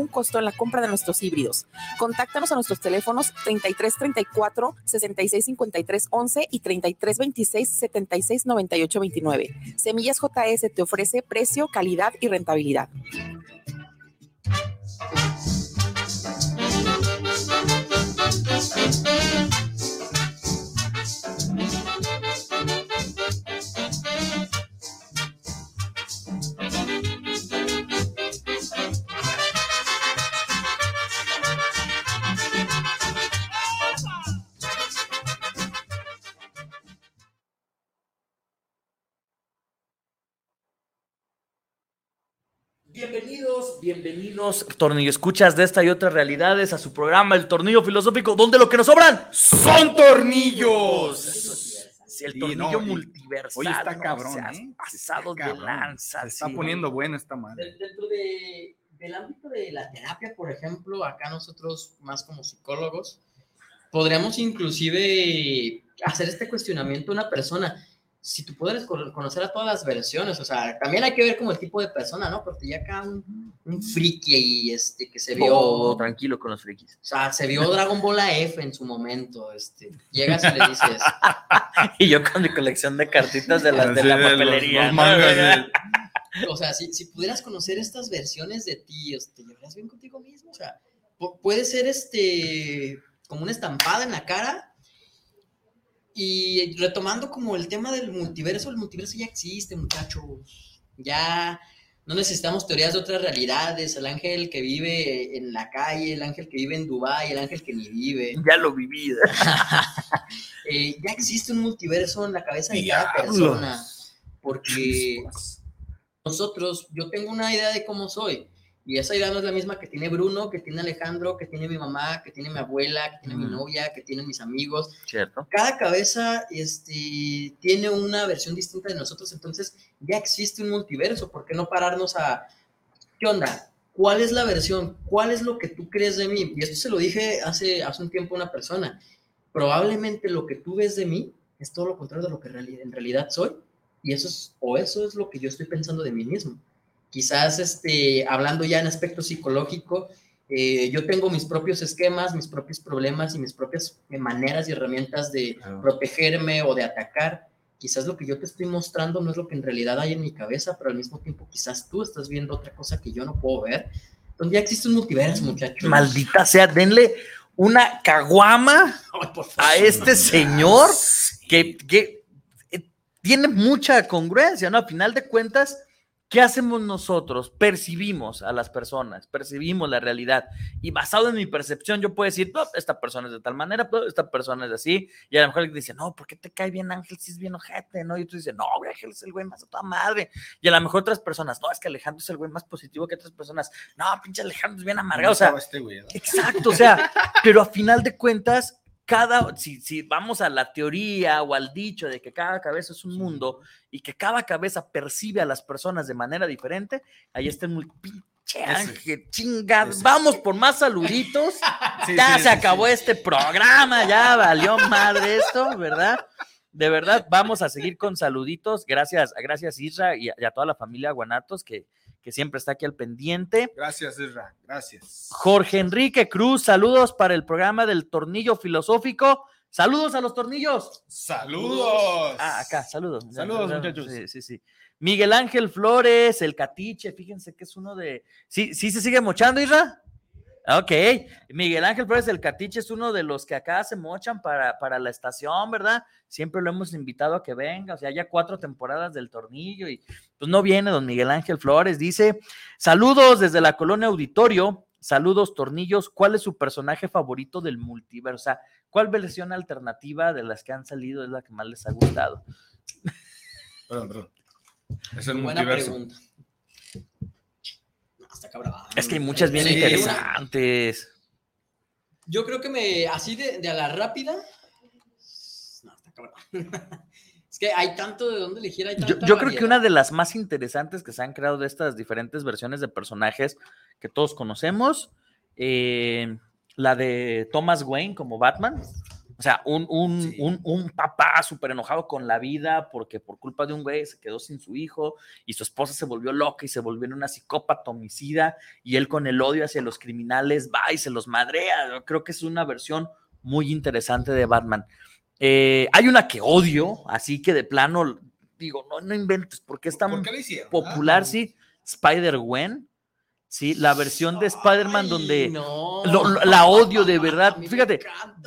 costo en la compra de nuestros híbridos. Contáctanos a nuestros teléfonos 3334 6653 11 y 3326 76 98 29. Semillas JS te ofrece precio, calidad y rentabilidad. Bienvenidos, tornillo escuchas de esta y otras realidades a su programa El Tornillo Filosófico, donde lo que nos sobran ¡Son tornillos! Sí, el Sí, tornillo no, multiversal. Oye, está no cabrón, seas ¿eh? Pasado Está de cabrón. lanza. Se está sí. poniendo buena esta madre. De- Dentro de- del ámbito de la terapia, por ejemplo, acá nosotros, más como psicólogos, podríamos inclusive hacer este cuestionamiento a una persona. Si tú puedes cono- conocer a todas las versiones, o sea, también hay que ver como el tipo de persona, ¿no? Porque ya acá un, un friki ahí, este, que se vio, Oh, o tranquilo con los frikis. sea, se vio Dragon Ball F en su momento, este, llegas y le dices, Y yo con mi colección de cartitas de, las de la papelería. los ¿no? o sea, si, si pudieras conocer estas versiones de ti, este, ¿te llevarías bien contigo mismo? O sea, pu- puede ser este, como una estampada en la cara. Y retomando como el tema del multiverso, el multiverso ya existe, muchachos. Ya no necesitamos teorías de otras realidades. El ángel que vive en la calle, el ángel que vive en Dubái, el ángel que ni vive. Ya lo viví. Eh, ya existe un multiverso en la cabeza de cada persona. Porque nosotros, yo tengo una idea de cómo soy. Y esa idea no es la misma que tiene Bruno, que tiene Alejandro, que tiene mi mamá, que tiene mi abuela, que tiene mi Mm. novia, que tienen mis amigos. Cierto. Cada cabeza este, tiene una versión distinta de nosotros, entonces ya existe un multiverso. ¿Por qué no pararnos a, ¿qué onda? ¿Cuál es la versión? ¿Cuál es lo que tú crees de mí? Y esto se lo dije hace, hace un tiempo a una persona. Probablemente lo que tú ves de mí es todo lo contrario de lo que en realidad soy. Y eso es, o eso es lo que yo estoy pensando de mí mismo. Quizás este, hablando ya en aspecto psicológico, eh, yo tengo mis propios esquemas, mis propios problemas y mis propias eh, maneras y herramientas de protegerme o de atacar. Quizás lo que yo te estoy mostrando no es lo que en realidad hay en mi cabeza, pero al mismo tiempo quizás tú estás viendo otra cosa que yo no puedo ver. Entonces ya existe un multiverso, muchachos. Maldita sea, denle una caguama a este señor que, que eh, tiene mucha congruencia, ¿no? A final de cuentas, ¿qué hacemos nosotros? Percibimos a las personas, percibimos la realidad. Y basado en mi percepción, yo puedo decir, no, esta persona es de tal manera, no, esta persona es así. Y a lo mejor alguien dice, no, ¿por qué te cae bien Ángel si es bien ojete? ¿no? Y tú dices, no, güey, Ángel es el güey más a toda madre. Y a lo mejor otras personas, no, es que Alejandro es el güey más positivo que otras personas. No, pinche Alejandro es bien amargado. O sea, este güey, ¿no? Exacto, o sea, pero a final de cuentas, cada, si, si vamos a la teoría o al dicho de que cada cabeza es un mundo y que cada cabeza percibe a las personas de manera diferente, ahí está mul- pinche ángel, chingada, vamos por más saluditos, Sí, ya sí, se sí, acabó este programa, ya valió madre esto, ¿verdad? De verdad, vamos a seguir con saluditos, gracias, gracias Isra y a, y a toda la familia Guanatos que, que siempre está aquí al pendiente. Gracias, Isra. Gracias. Jorge Enrique Cruz, saludos para el programa del Tornillo Filosófico. Saludos a los tornillos. Saludos. Ah, acá, saludos. Saludos, muchachos. Sí, sí, sí. Miguel Ángel Flores, el Catiche, fíjense que es uno de. ¿Sí, sí se sigue mochando, Isra? Ok, Miguel Ángel Flores, el Catiche es uno de los que acá se mochan para, para la estación, ¿verdad? Siempre lo hemos invitado a que venga, o sea, ya cuatro temporadas del tornillo y pues no viene don Miguel Ángel Flores, dice, saludos desde la colonia auditorio, saludos tornillos, ¿cuál es su personaje favorito del multiverso? O sea, ¿cuál versión alternativa de las que han salido es la que más les ha gustado? Perdón, perdón. Es el Buena multiverso. pregunta. Está cabrón. Es que hay muchas bien Sí, interesantes. Yo creo que me, así de, de a la rápida. No, está cabrón. Es que hay tanto de dónde elegir. Hay Yo, tanta yo creo que una de las más interesantes que se han creado de estas diferentes versiones de personajes que todos conocemos, eh, la de Thomas Wayne como Batman. O sea, un, un, un, un papá súper enojado con la vida porque por culpa de un güey se quedó sin su hijo y su esposa se volvió loca y se volvió en una psicópata homicida y él con el odio hacia los criminales va y se los madrea. Yo creo que es una versión muy interesante de Batman. Eh, hay una que odio, así que de plano digo, no, no inventes, porque es tan ¿Por qué la hicieron? popular, Ah, sí, Spider-Gwen, sí, la versión de Spider-Man donde no. lo- lo- la odio de verdad. Fíjate,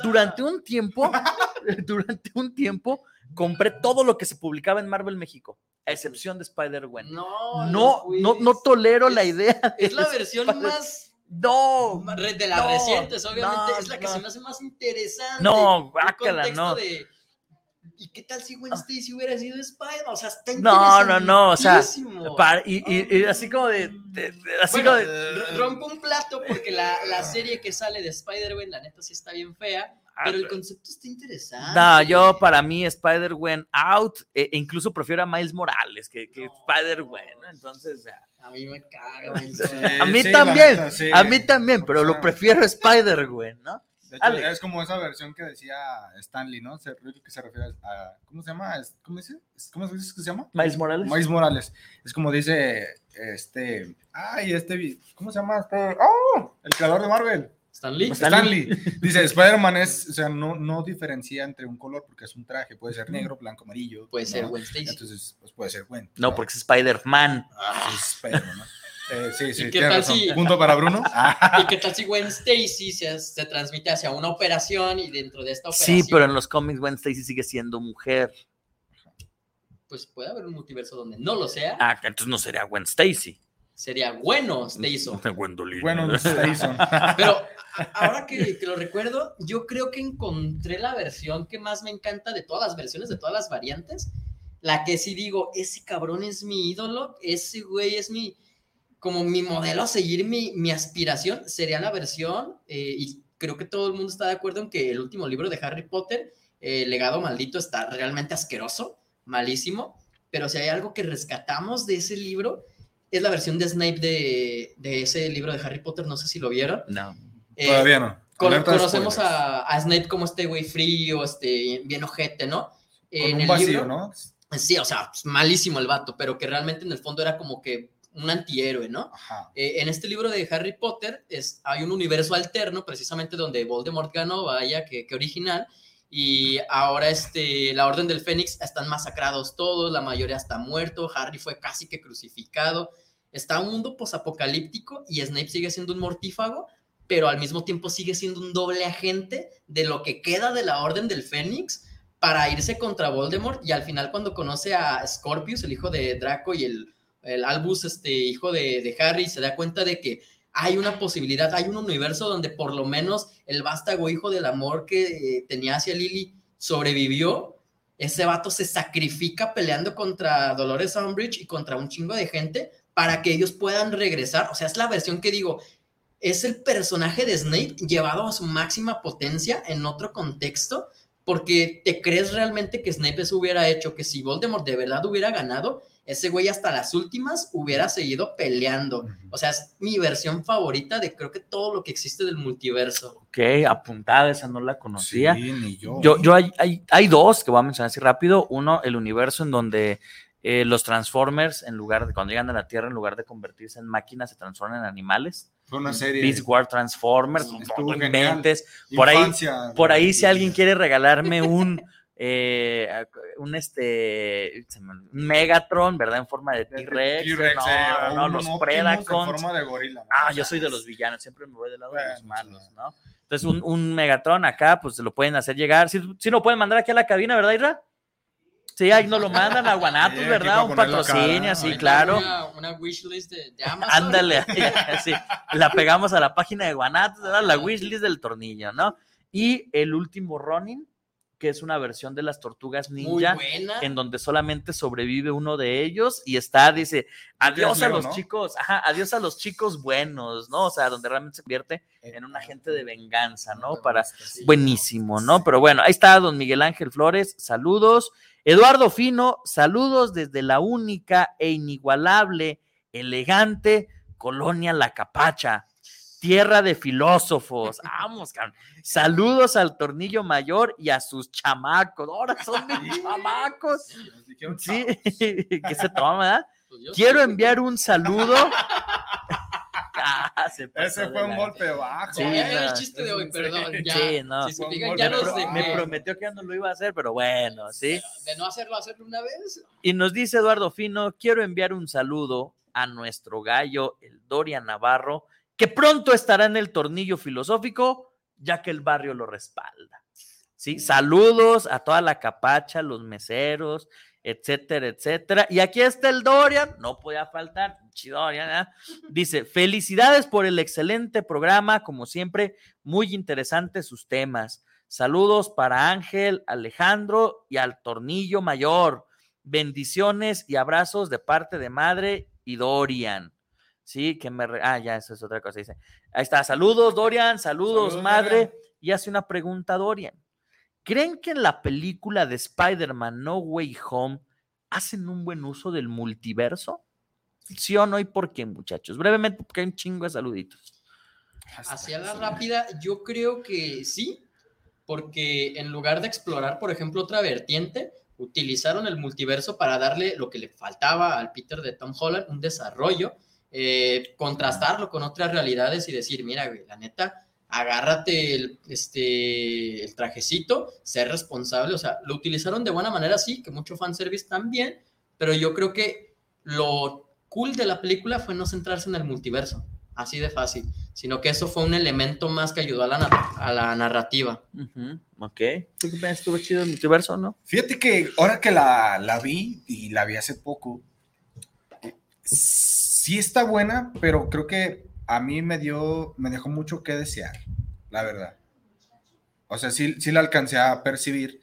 durante un tiempo, durante un tiempo, compré todo lo que se publicaba en Marvel México, a excepción de Spider-Gwen. No, No, no, no tolero la idea. Es la versión más. No, De las no, recientes, obviamente. es la que se me hace más interesante. No, guácala, no. de, ¿Y qué tal si Gwen Stacy hubiera sido Spider? O sea, está No, no, no, o sea, para- y, y- y así como de, de- de- así Bueno, como de, r- rompo un plato porque la, la serie que sale de Spider-Man, la neta sí está bien fea, pero el concepto está interesante. No, yo para mí Spider-Gwen out, e e incluso prefiero a Miles Morales que, que Spider-Gwen, ¿no? entonces, o sea, A mí me caga, a mí sí, también, neta, sí. a mí también, pero lo prefiero a Spider-Gwen, ¿no? De hecho, Ale. es como esa versión que decía Stanley, ¿no? Se, que se refiere a. ¿Cómo se llama? ¿Cómo dice? Es- ¿Cómo dices que se llama? Miles Morales. Miles Morales. Es como dice este. Ay, este. ¿Cómo se llama? Este. ¡Oh! El creador de Marvel. Stanley. Stanley. Dice, Spider-Man es, o sea, no, no diferencia entre un color porque es un traje, puede ser negro, blanco, amarillo. Puede ser ¿no? Gwen Stacy. Entonces, pues puede ser Gwen. No, porque es Spider-Man. Es Spider-Man, ¿no? Eh, sí, sí, ¿Y qué tal razón. si- Punto para Bruno. ¿Y qué tal si Gwen Stacy se, se transmite hacia una operación y dentro de esta operación Sí, pero en los cómics Gwen Stacy sigue siendo mujer. pues puede haber un multiverso donde no lo sea? Ah, entonces no sería Gwen Stacy. Sería bueno Stacy. Gwendolyn. bueno, Stason. Pero ahora que, que lo recuerdo, yo creo que encontré la versión que más me encanta de todas las versiones, de todas las variantes. La que sí digo, ese cabrón es mi ídolo, ese güey es mi. Como mi modelo a seguir, mi, mi aspiración sería la versión, eh, y creo que todo el mundo está de acuerdo en que el último libro de Harry Potter, eh, Legado Maldito, está realmente asqueroso, malísimo, pero si hay algo que rescatamos de ese libro, es la versión de Snape de, de ese libro de Harry Potter, no sé si lo vieron. No. Eh, Todavía no. Con- conocemos a, a Snape como este güey frío, este, bien ojete, ¿no? Con en un el vacío, libro- ¿no? Sí, o sea, pues, malísimo el vato, pero que realmente en el fondo era como que un antihéroe, ¿no? Eh, en este libro de Harry Potter es, hay un universo alterno, precisamente donde Voldemort ganó, vaya, que, que original, y ahora este, la Orden del Fénix están masacrados todos, la mayoría está muerto, Harry fue casi que crucificado, está un mundo posapocalíptico y Snape sigue siendo un mortífago, pero al mismo tiempo sigue siendo un doble agente de lo que queda de la Orden del Fénix para irse contra Voldemort y al final cuando conoce a Scorpius, el hijo de Draco y el, el Albus, este hijo de, de Harry, se da cuenta de que hay una posibilidad, hay un universo donde por lo menos el vástago hijo del amor que eh, tenía hacia Lily sobrevivió. Ese vato se sacrifica peleando contra Dolores Umbridge y contra un chingo de gente para que ellos puedan regresar. O sea, es la versión que digo, es el personaje de Snape llevado a su máxima potencia en otro contexto, porque te crees realmente que Snape eso hubiera hecho, que si Voldemort de verdad hubiera ganado, ese güey hasta las últimas hubiera seguido peleando. O sea, es mi versión favorita de creo que todo lo que existe del multiverso. Ok, apuntada, esa no la conocía. Sí, ni yo. Yo, yo hay, hay, hay dos que voy a mencionar así rápido. Uno, el universo en donde eh, los Transformers, en lugar de cuando llegan a la Tierra, en lugar de convertirse en máquinas, se transforman en animales. Fue una serie. Beast War Transformers, Estuvo no inventes. Por ahí, por ahí, si alguien quiere regalarme un, eh, un este Megatron, ¿verdad? En forma de T-Rex. T-Rex, no, eh, no, no, un los Predacons. En forma de gorila. ¿no? Ah, yo soy de los villanos, siempre me voy del lado de los malos, ¿no? Entonces, un, un Megatron acá, pues lo pueden hacer llegar. Si sí, lo pueden mandar aquí a la cabina, ¿verdad, Isra? Sí, ahí nos lo mandan a Guanatos, Sí, ¿verdad? Un patrocinio, sí, claro. Una, una wishlist de, de Amazon. Ándale, sí, la pegamos a la página de Guanatos, ¿verdad? la wishlist del tornillo, ¿no? Y el último Ronin, que es una versión de las tortugas ninja, en donde solamente sobrevive uno de ellos y está, dice, adiós a los ¿no? chicos, ajá, adiós a los chicos buenos, ¿no? O sea, donde realmente se convierte en un agente de venganza, ¿no? Para, buenísimo, ¿no? Pero bueno, ahí está don Miguel Ángel Flores, saludos. Eduardo Fino, saludos desde la única e inigualable, elegante Colonia La Capacha, tierra de filósofos. Vamos, cabrón. Saludos al tornillo mayor y a sus chamacos. Ahora son mis chamacos. Sí, que se toma, ¿verdad? Pues Quiero enviar un saludo. Ese fue un golpe bajo. Sí, Ya era el no, chiste de hoy, perdón. Ya, Sí, no. Si se fijan, ya me, prometió que ya no lo iba a hacer, pero bueno, sí. De no hacerlo, hacerlo una vez. Y nos dice Eduardo Fino, quiero enviar un saludo a nuestro gallo, el Dorian Navarro, que pronto estará en el tornillo filosófico, ya que el barrio lo respalda. Sí, saludos a toda la capacha, los meseros, etcétera, etcétera. Y aquí está el Dorian, no podía faltar, Dorian, ¿eh? Dice, felicidades por el excelente programa, como siempre, muy interesantes sus temas. Saludos para Ángel, Alejandro y al Tornillo Mayor. Bendiciones y abrazos de parte de madre y Dorian. Sí, que me... re- Ah, ya, eso es otra cosa. Dice. Ahí está. Saludos, Dorian. Saludos, Saludos, madre. Dorian. Y hace una pregunta, Dorian. ¿Creen que en la película de Spider-Man No Way Home hacen un buen uso del multiverso? ¿Sí o no? ¿Y por qué, muchachos? Brevemente, porque hay un chingo de saluditos. Hacia la rápida, yo creo que sí, porque en lugar de explorar, por ejemplo, otra vertiente, utilizaron el multiverso para darle lo que le faltaba al Peter de Tom Holland, un desarrollo, eh, contrastarlo con otras realidades y decir, mira, güey, la neta, agárrate el, este, el trajecito, ser responsable, o sea, lo utilizaron de buena manera, sí, que mucho fanservice también, pero yo creo que lo cool de la película fue no centrarse en el multiverso, así de fácil, sino que eso fue un elemento más que ayudó a la, a la narrativa. Ujú, ok. ¿Tú qué piensas? ¿Estuvo chido el multiverso no? Fíjate que ahora que la, la vi y la vi hace poco, eh, sí está buena, pero creo que a mí me dio, me dejó mucho que desear, la verdad. O sea, sí, sí la alcancé a percibir,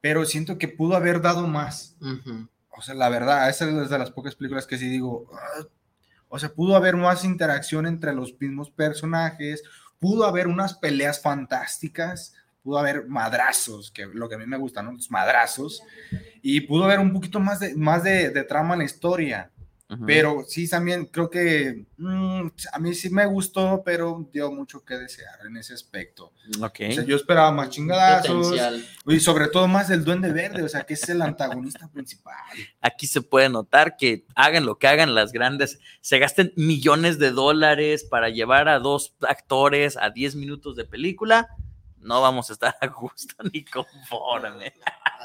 pero siento que pudo haber dado más. O sea, la verdad, esa es de las pocas películas que sí digo, "Ah", O sea, pudo haber más interacción entre los mismos personajes, pudo haber unas peleas fantásticas, pudo haber madrazos, que lo que a mí me gusta, ¿no? Los madrazos, y pudo haber un poquito más de, más de, de trama en la historia. Pero sí, también creo que mm, a mí sí me gustó, pero dio mucho que desear en ese aspecto. Ok. O sea, yo esperaba más chingadazos Potencial. y sobre todo más del Duende Verde, o sea, que es el antagonista principal. Aquí se puede notar que hagan lo que hagan las grandes, se gasten millones de dólares para llevar a dos actores a 10 minutos de película, no vamos a estar a gusto ni conforme.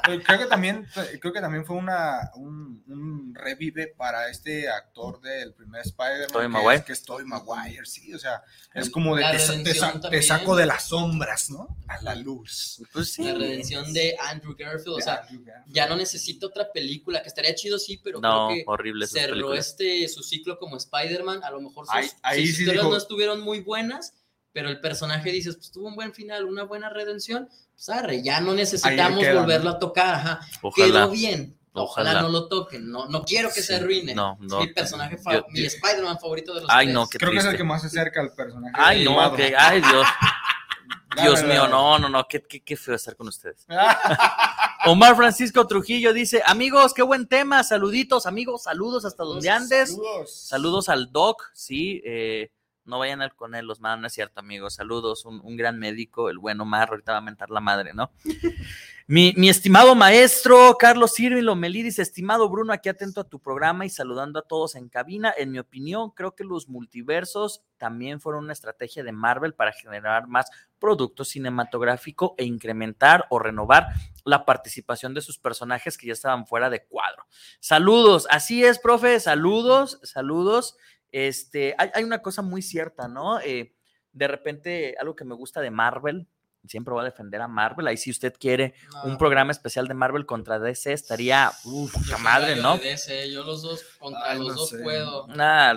Eh, Creo que también, creo que también fue una, un, un revive para este actor del primer Spider-Man. Que Maguire. Es, que es Tobey Maguire, sí, o sea, es como de te, te saco de las sombras, ¿no? A la luz. Pues La redención de Andrew Garfield, o sea, ya no necesita otra película, que estaría chido, sí, pero No, creo que horrible cerró películas. este su ciclo como Spider-Man. A lo mejor sus, Ahí- ahí sus sí historias dijo- no estuvieron muy buenas, pero el personaje dices, pues tuvo un buen final, una buena redención. Pues arre, ya no necesitamos volverlo a tocar. Ajá. Ojalá. Quedó bien. Ojalá, Ojalá. no lo toquen. No, no quiero que se arruine. no, no. mi personaje, Yo- mi Spider-Man favorito de los Ay, tres. no, qué Creo que es el que más se acerca al personaje. Ay, no, que, ay, Dios. Dios mío, no, no, no, qué, qué, qué feo estar con ustedes. Omar Francisco Trujillo dice, amigos, qué buen tema, saluditos, amigos, saludos hasta donde andes. Saludos. Saludos al doc, sí, eh, no vayan al con él, los manos, no es cierto, amigos. Saludos, un, un gran médico, el buen Omar, ahorita va a mentar la madre, ¿no? mi, mi estimado maestro Carlos Sirvin Lomelí dice, estimado Bruno, aquí atento a tu programa y saludando a todos en cabina. En mi opinión, creo que los multiversos también fueron una estrategia de Marvel para generar más producto cinematográfico e incrementar o renovar la participación de sus personajes que ya estaban fuera de cuadro. Saludos, así es, profe, saludos, saludos. Este, hay, hay una cosa muy cierta, ¿no? Eh, de repente, algo que me gusta de Marvel, siempre voy a defender a Marvel. Ahí, si usted quiere No. un programa especial de Marvel contra DC, estaría, uff, madre, ¿no? de DC, yo los dos, contra Ay, los no dos sé. puedo.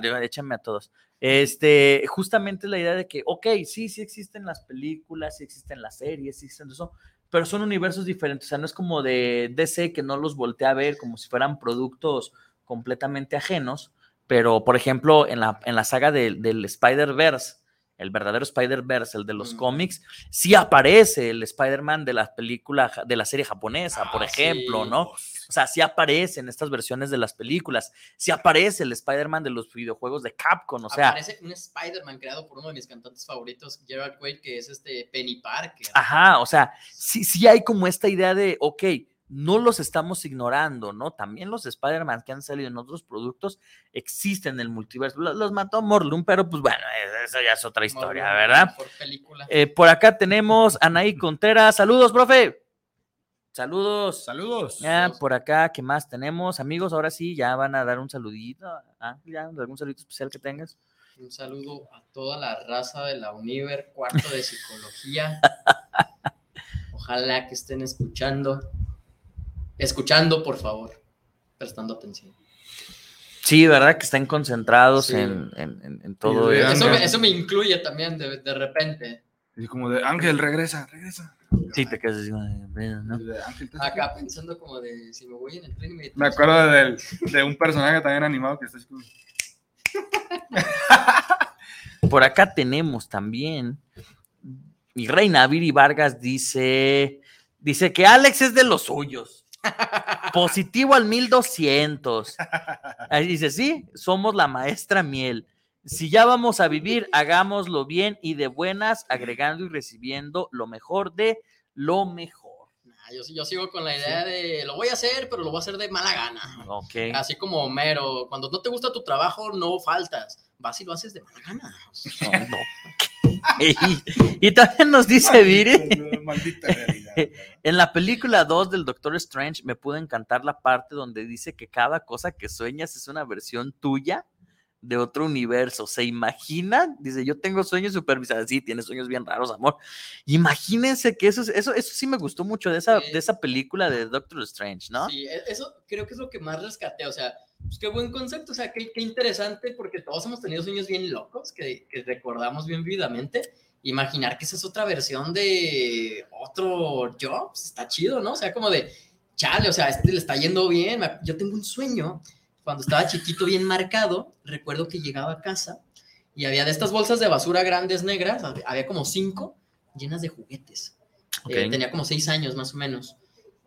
Digo, échame a todos. Este, justamente la idea de que, ok, sí, sí existen las películas, sí existen las series, sí existen eso, pero son universos diferentes. O sea, no es como de DC que no los voltea a ver como si fueran productos completamente ajenos. Pero, por ejemplo, en la, en la saga del, del Spider-Verse, el verdadero Spider-Verse, el de los Mm. cómics, sí aparece el Spider-Man de la película, ja- de la serie japonesa, por Ah, ejemplo, sí. ¿no? O sea, sí aparece en estas versiones de las películas, sí aparece el Spider-Man de los videojuegos de Capcom, o sea, Aparece un Spider-Man creado por uno de mis cantantes favoritos, Gerard Way, que es este Penny Parker. ajá, o sea, sí, sí hay como esta idea de, ok, no los estamos ignorando, ¿no? También los Spider-Man que han salido en otros productos existen en el multiverso. Lo- Los mató Morlun, pero pues bueno, eh, eso ya es otra historia, ¿verdad? Por película. Eh, por acá tenemos a Anaí Contreras. Saludos, profe. Saludos. Saludos. Ya, por acá, ¿qué más tenemos? Amigos, ahora sí, ya van a dar un saludito. Ah, ya, algún saludito especial que tengas. Un saludo a toda la raza de la Univer, cuarto de psicología. Ojalá que estén escuchando. Escuchando, por favor. Prestando atención. Sí, ¿verdad? Que están concentrados Sí. en, en- en- en todo eso. Eso me, eso me incluye también de, de repente. Y como de Ángel, regresa, regresa. Sí, te quedas así. Acá pensando como de si me voy en el tren y me... Me acuerdo del- de un personaje también animado que está así como- Por acá tenemos también. Mi reina Viri Vargas dice, dice que Alex es de los suyos. Positivo al 1200. Ahí dice, sí, somos la maestra miel. Si ya vamos a vivir, hagámoslo bien y de buenas, agregando y recibiendo lo mejor de lo mejor. Nah, yo, yo sigo con la idea de lo voy a hacer, pero lo voy a hacer de mala gana. Así como Homero, cuando no te gusta tu trabajo, no faltas. Vas y lo haces de mala gana. No, no. y, y también nos dice Viri. Maldita realidad. En la película 2 del Doctor Strange me pudo encantar la parte donde dice que cada cosa que sueñas es una versión tuya de otro universo. ¿Se imaginan? Dice, yo tengo sueños supervisados. Sí, tienes sueños bien raros, amor. Imagínense que eso, es- eso, eso sí me gustó mucho de esa, Sí. de esa película de Doctor Strange, ¿no? Sí, e- eso creo que es lo que más rescaté. O sea, pues qué buen concepto, o sea, qué, qué interesante, porque todos hemos tenido sueños bien locos que, que recordamos bien vividamente. Imaginar que esa es otra versión de otro job, pues, está chido, ¿no? O sea, como de, chale, o sea, este le está yendo bien. Yo tengo un sueño cuando estaba chiquito, bien marcado, recuerdo que llegaba a casa y había de estas bolsas de basura grandes negras, había como cinco llenas de juguetes. Eh, tenía como seis años más o menos.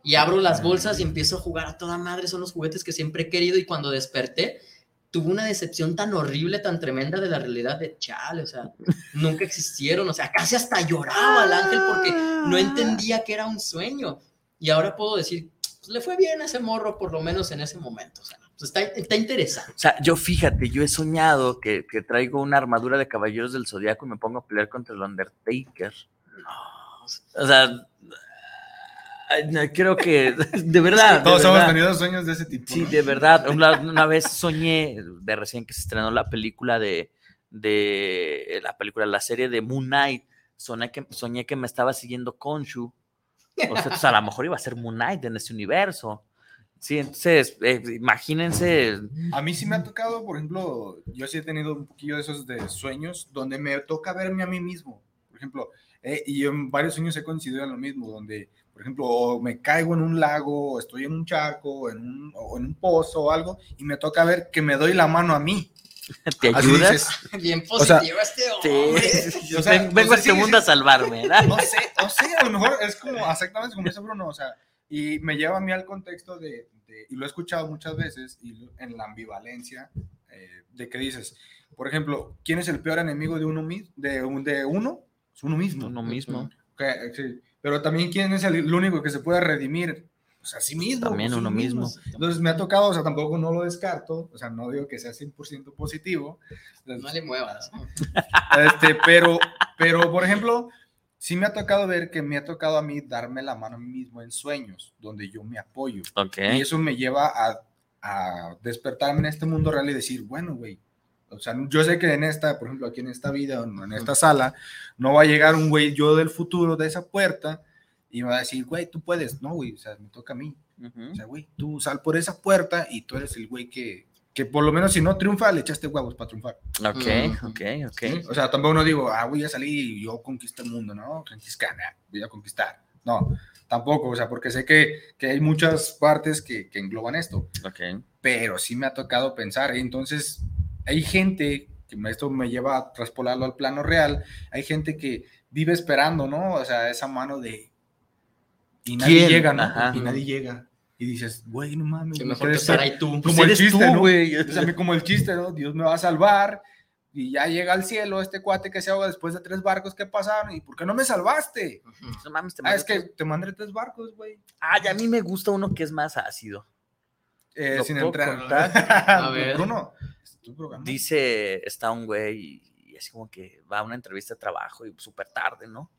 Y abro las bolsas y empiezo a jugar a toda madre, son los juguetes que siempre he querido y cuando desperté, tuve una decepción tan horrible, tan tremenda de la realidad de chale, o sea, nunca existieron, o sea, casi hasta lloraba el ángel porque no entendía que era un sueño. Y ahora puedo decir, pues, le fue bien a ese morro, por lo menos en ese momento, o sea, pues, está, está, interesante. O sea, yo fíjate, yo he soñado que, que, traigo una armadura de caballeros del zodiaco y me pongo a pelear contra el Undertaker. No. O sea, creo que, de verdad. todos hemos tenido sueños de ese tipo. Sí, de verdad. Una, vez soñé, de recién que se estrenó la película de, de la película, la serie de Moon Knight, soñé que, soñé que me estaba siguiendo Konshu. O sea, pues, a lo mejor iba a ser Moon Knight en ese universo. Sí, entonces, eh, imagínense. A mí sí me ha tocado, por ejemplo, yo sí he tenido un poquillo de esos de sueños donde me toca verme a mí mismo. Por ejemplo, eh, y en varios sueños he coincidido en lo mismo, donde por ejemplo, o me caigo en un lago, o estoy en un charco, en un, o en un pozo o algo, y me toca ver que me doy la mano a mí. ¿Te ayudas? Bien positivo este hombre. vengo a este mundo a salvarme, ¿verdad? No sé, no sé, a lo mejor es como exactamente como dice Bruno, o sea, y me lleva a mí al contexto de, y lo he escuchado muchas veces, y en la ambivalencia, eh, de que dices, por ejemplo, ¿quién es el peor enemigo de uno mismo? De, de uno, es uno mismo. Uno mismo. Okay, sí. Pero también, ¿quién es el, único que se puede redimir? Pues a sí mismo. También pues, uno mismo. Entonces me ha tocado, o sea, tampoco no lo descarto, o sea, no digo que sea 100% positivo. no le muevas. Este, pero, pero, por ejemplo, sí me ha tocado ver que me ha tocado a mí darme la mano a mí mismo en sueños, donde yo me apoyo. Okay. Y eso me lleva a, a despertarme en este mundo real y decir, bueno, güey, o sea, yo sé que en esta, por ejemplo, aquí en esta vida, en esta sala, no va a llegar un güey yo del futuro de esa puerta y me va a decir, güey, tú puedes. No, güey, o sea, me toca a mí. O sea, güey, tú sal por esa puerta y tú eres el güey que, que por lo menos si no triunfa, le echaste huevos para triunfar. Ok, ok, ok. O sea, tampoco no digo, ah, voy a salir y yo conquisto el mundo, ¿no? Conquistar, voy a conquistar. No, tampoco, o sea, porque sé que, que hay muchas partes que, que engloban esto. Ok. Pero sí me ha tocado pensar, ¿eh? entonces hay gente, que esto me lleva a traspolarlo al plano real, hay gente que vive esperando, ¿no? O sea, esa mano de... Y nadie llega, ¿no? Y nadie llega. Y dices, güey, no mames. Que mejor que estar ahí tú. Como el chiste, tú, ¿no? O sea, como el chiste, ¿no? Dios me va a salvar y ya llega al cielo este cuate que se ahoga después de tres barcos que pasaron. ¿Y por qué no me salvaste? No mames, te ah, es que te mandé tres barcos, güey. Ah, y a mí me gusta uno que es más ácido. Eh, sin entrar. a ver. Bruno, Dice, está un güey y, así como que va a una entrevista de trabajo y súper tarde, ¿no?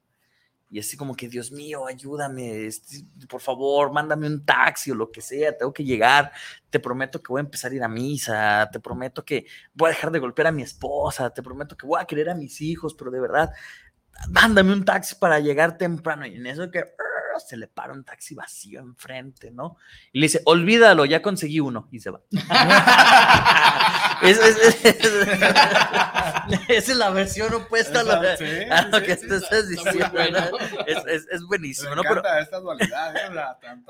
Y así como que, Dios mío, ayúdame, este, por favor, mándame un taxi o lo que sea, tengo que llegar, te prometo que voy a empezar a ir a misa, te prometo que voy a dejar de golpear a mi esposa, te prometo que voy a querer a mis hijos, pero de verdad, mándame un taxi para llegar temprano. Y en eso que se le para un taxi vacío enfrente, ¿no? Y le dice, olvídalo, ya conseguí uno. Y se va. es, esa es la versión opuesta a lo, que estás diciendo. Es, buenísimo, ¿no? Pero, esta dualidad,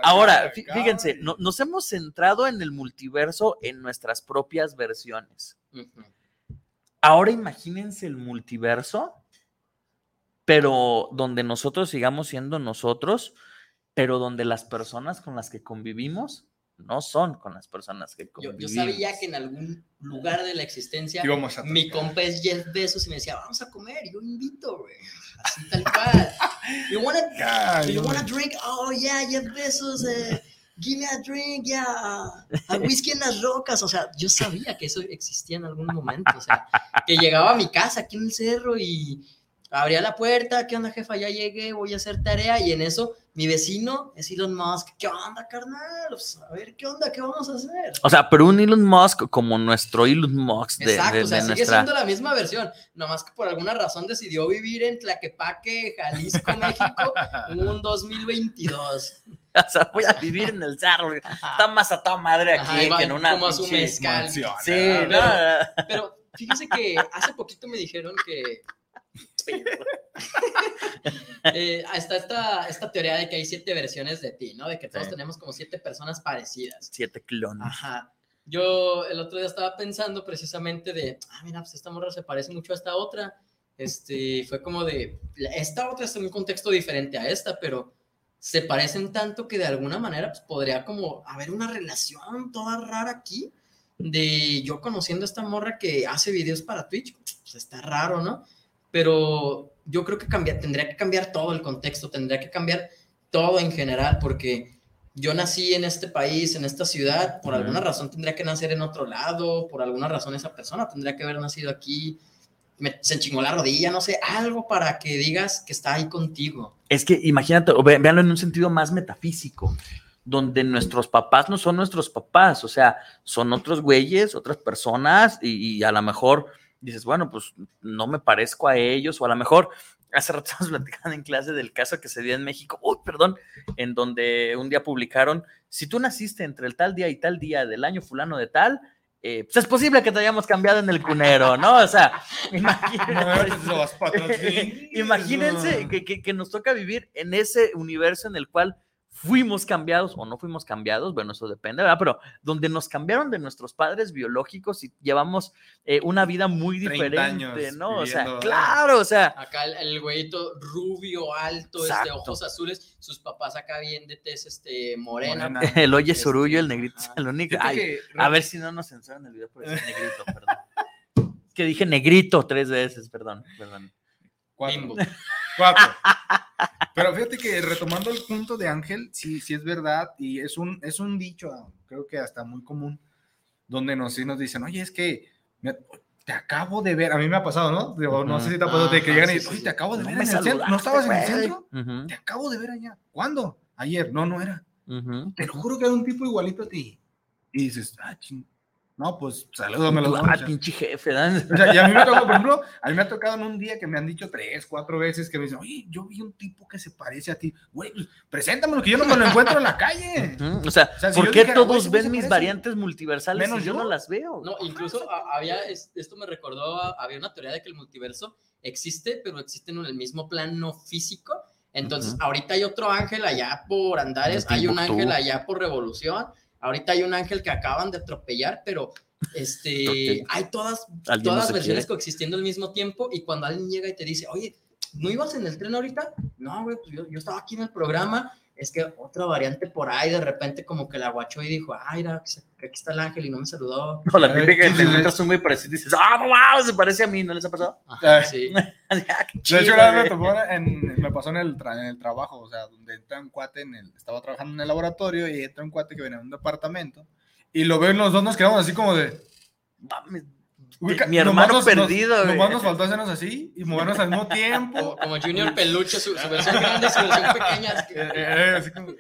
ahora, fíjense, nos hemos centrado en el multiverso en nuestras propias versiones. Ahora imagínense el multiverso pero donde nosotros sigamos siendo nosotros, pero donde las personas con las que convivimos no son con las personas que convivimos. Yo, sabía que en algún lugar de la existencia mi compa es Jeff Bezos y me decía, vamos a comer, yo invito, güey. Así tal cual. You wanna, you wanna drink? Oh, yeah, Jeff Bezos, eh, give me a drink, yeah, a whisky en las rocas. O sea, yo sabía que eso existía en algún momento. O sea, que llegaba a mi casa aquí en el cerro y abría la puerta, ¿qué onda, jefa? Ya llegué, voy a hacer tarea. Y en eso, mi vecino es Elon Musk. ¿Qué onda, carnal? Pues, a ver, ¿qué onda? ¿Qué vamos a hacer? O sea, pero un Elon Musk como nuestro Elon Musk de, Exacto, o sea, sigue siendo la misma versión. Nomás que por alguna razón decidió vivir en Tlaquepaque, Jalisco, México, en un 2022. O sea, voy a vivir en el cerro. Está más a toda madre aquí que en una. Como su mezcal. Sí, pero, pero fíjese que hace poquito me dijeron que eh, está esta, esta teoría de que hay siete versiones de ti, ¿no? De que todos tenemos como siete personas parecidas. Siete clones. Ajá. yo el otro día estaba pensando precisamente de, ah, mira, pues esta morra se parece mucho a esta otra. Este, fue como de, esta otra está en un contexto diferente a esta, pero se parecen tanto que de alguna manera pues, podría como haber una relación toda rara aquí de yo conociendo a esta morra que hace videos para Twitch, pues está raro, ¿no? Pero yo creo que cambia, tendría que cambiar todo el contexto, tendría que cambiar todo en general, porque yo nací en este país, en esta ciudad, por alguna razón tendría que nacer en otro lado, por alguna razón esa persona tendría que haber nacido aquí, me, se enchingó la rodilla, no sé, algo para que digas que está ahí contigo. Es que imagínate, ve- véanlo en un sentido más metafísico, donde nuestros papás no son nuestros papás, o sea, son otros güeyes, otras personas, y, y a lo mejor dices, bueno, pues no me parezco a ellos, o a lo mejor hace rato nos platicaban en clase del caso que se dio en México, uy, perdón, en donde un día publicaron, si tú naciste entre el tal día y tal día del año fulano de tal, eh, pues es posible que te hayamos cambiado en el cunero, ¿no? O sea, imagínense, imagínense que, que- que nos toca vivir en ese universo en el cual fuimos cambiados o no fuimos cambiados, bueno, eso depende, ¿verdad? Pero donde nos cambiaron de nuestros padres biológicos y llevamos eh, una vida muy 30 diferente, años ¿no? O sea, claro, o sea, Acá el, el güeyito rubio, alto, este, Exacto. ojos azules, sus papás acá bien de tez este, morena. Morena. el oye Este, sorullo, el negrito es ajá. el Ay, que- a ver si no nos censuran el video por decir negrito, perdón. Que dije negrito tres veces, perdón, perdón. Cuatro. Cuatro. Pero fíjate que retomando el punto de Ángel, sí, sí es verdad, y es un, es un dicho, creo que hasta muy común, donde nos, sí nos dicen, oye, es que me- te acabo de ver, a mí me ha pasado, ¿no? Digo, no sé si te ha pasado de que llegan y oye, te acabo de No ver en el centro, ¿no estabas en el centro? Te acabo de ver allá. ¿Cuándo? Ayer, no, no era. ujú. Te lo juro que era un tipo igualito a ti. Y dices, ah, ching. No, pues salúdamelo. ¿no? Ah, O sea, pinche jefe, ¿verdad? o sea, y a mí me tocó, por ejemplo, a mí me ha tocado en un día que me han dicho tres, cuatro veces que me dicen, oye, yo vi un tipo que se parece a ti. Güey, pues préntamelo, que yo no me lo encuentro en la calle. O sea, O sea, si ¿por qué dijera, todos ven mis variantes multiversales Menos yo yo. no las veo? No, incluso a- había, es- esto me recordó, a- había una teoría de que el multiverso existe, pero existe en el mismo plano físico. Entonces, ahorita hay otro ángel allá por Andares, hay un ángel allá por Revolución, ahorita hay un ángel que acaban de atropellar, pero este, hay todas, todas no las versiones quiere. coexistiendo al mismo tiempo y cuando alguien llega y te dice, oye, ¿no ibas en el tren ahorita? No, güey, pues yo, yo estaba aquí en el programa, es que otra variante por ahí de repente como que la guachó y dijo, ay, mira, aquí está el ángel y no me saludó. No, la típica que te encuentras un güey parecido y dices, ah, no, wow, se parece a mí, ¿no les ha pasado? Ajá, Ah. sí. De hecho, una vez me, güey. tocó en- me pasó en el, tra- en el trabajo, o sea, donde entra un cuate, en el, estaba trabajando en el laboratorio y entra un cuate que venía de un departamento y lo veo y los dos nos quedamos así como de... Ubica- mi hermano nos- perdido, Nos, nomás nos faltó hacernos así y movernos al mismo tiempo. Como, Junior Peluche, su, su versión grande y su versión pequeña. Eh, eh, como-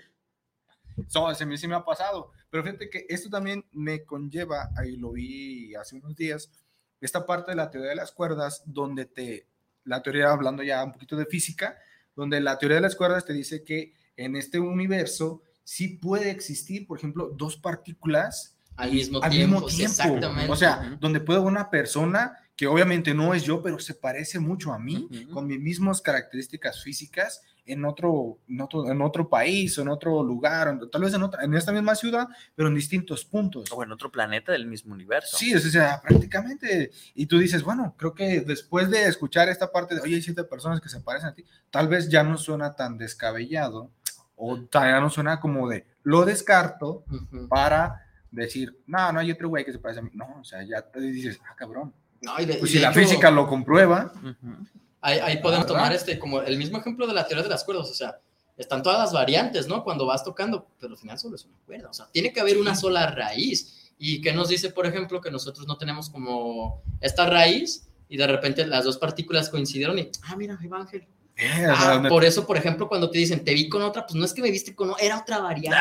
So, se me, sí me ha pasado. Pero fíjate que esto también me conlleva, ahí lo vi hace unos días, esta parte de la teoría de las cuerdas, donde te, la teoría, hablando ya un poquito de física, donde la teoría de las cuerdas te dice que en este universo sí puede existir, por ejemplo, dos partículas Al mismo al tiempo, mismo sí, tiempo. exactamente. O sea, donde puede una persona que obviamente no es yo, pero se parece mucho a mí, Ujú. con mis mismas características físicas, en otro, en otro, en otro país, o en otro lugar, o tal vez en, otra, en esta misma ciudad, pero en distintos puntos. O en otro planeta del mismo universo. Sí, o sea, prácticamente. Y tú dices, bueno, creo que después de escuchar esta parte de, oye, hay siete personas que se parecen a ti, tal vez ya no suena tan descabellado, o tal- ya no suena como de, lo descarto Ujú. para decir, no, no hay otro güey que se parece a mí. No, o sea, ya te dices, ah, cabrón. No, y de- Pues y si de la hecho, física lo comprueba, Ujú. Ahí, ahí podemos ¿verdad? tomar este, como el mismo ejemplo de la teoría de las cuerdas, o sea, están todas las variantes, ¿no? Cuando vas tocando, pero al final solo es una cuerda, o sea, tiene que haber una sola raíz. ¿Y qué nos dice, por ejemplo, que nosotros no tenemos como esta raíz y de repente las dos partículas coincidieron y, ah, mira, ahí eh, Ah, por eso, por ejemplo, cuando te dicen, te vi con otra, pues no es que me viste con otra, era otra variante.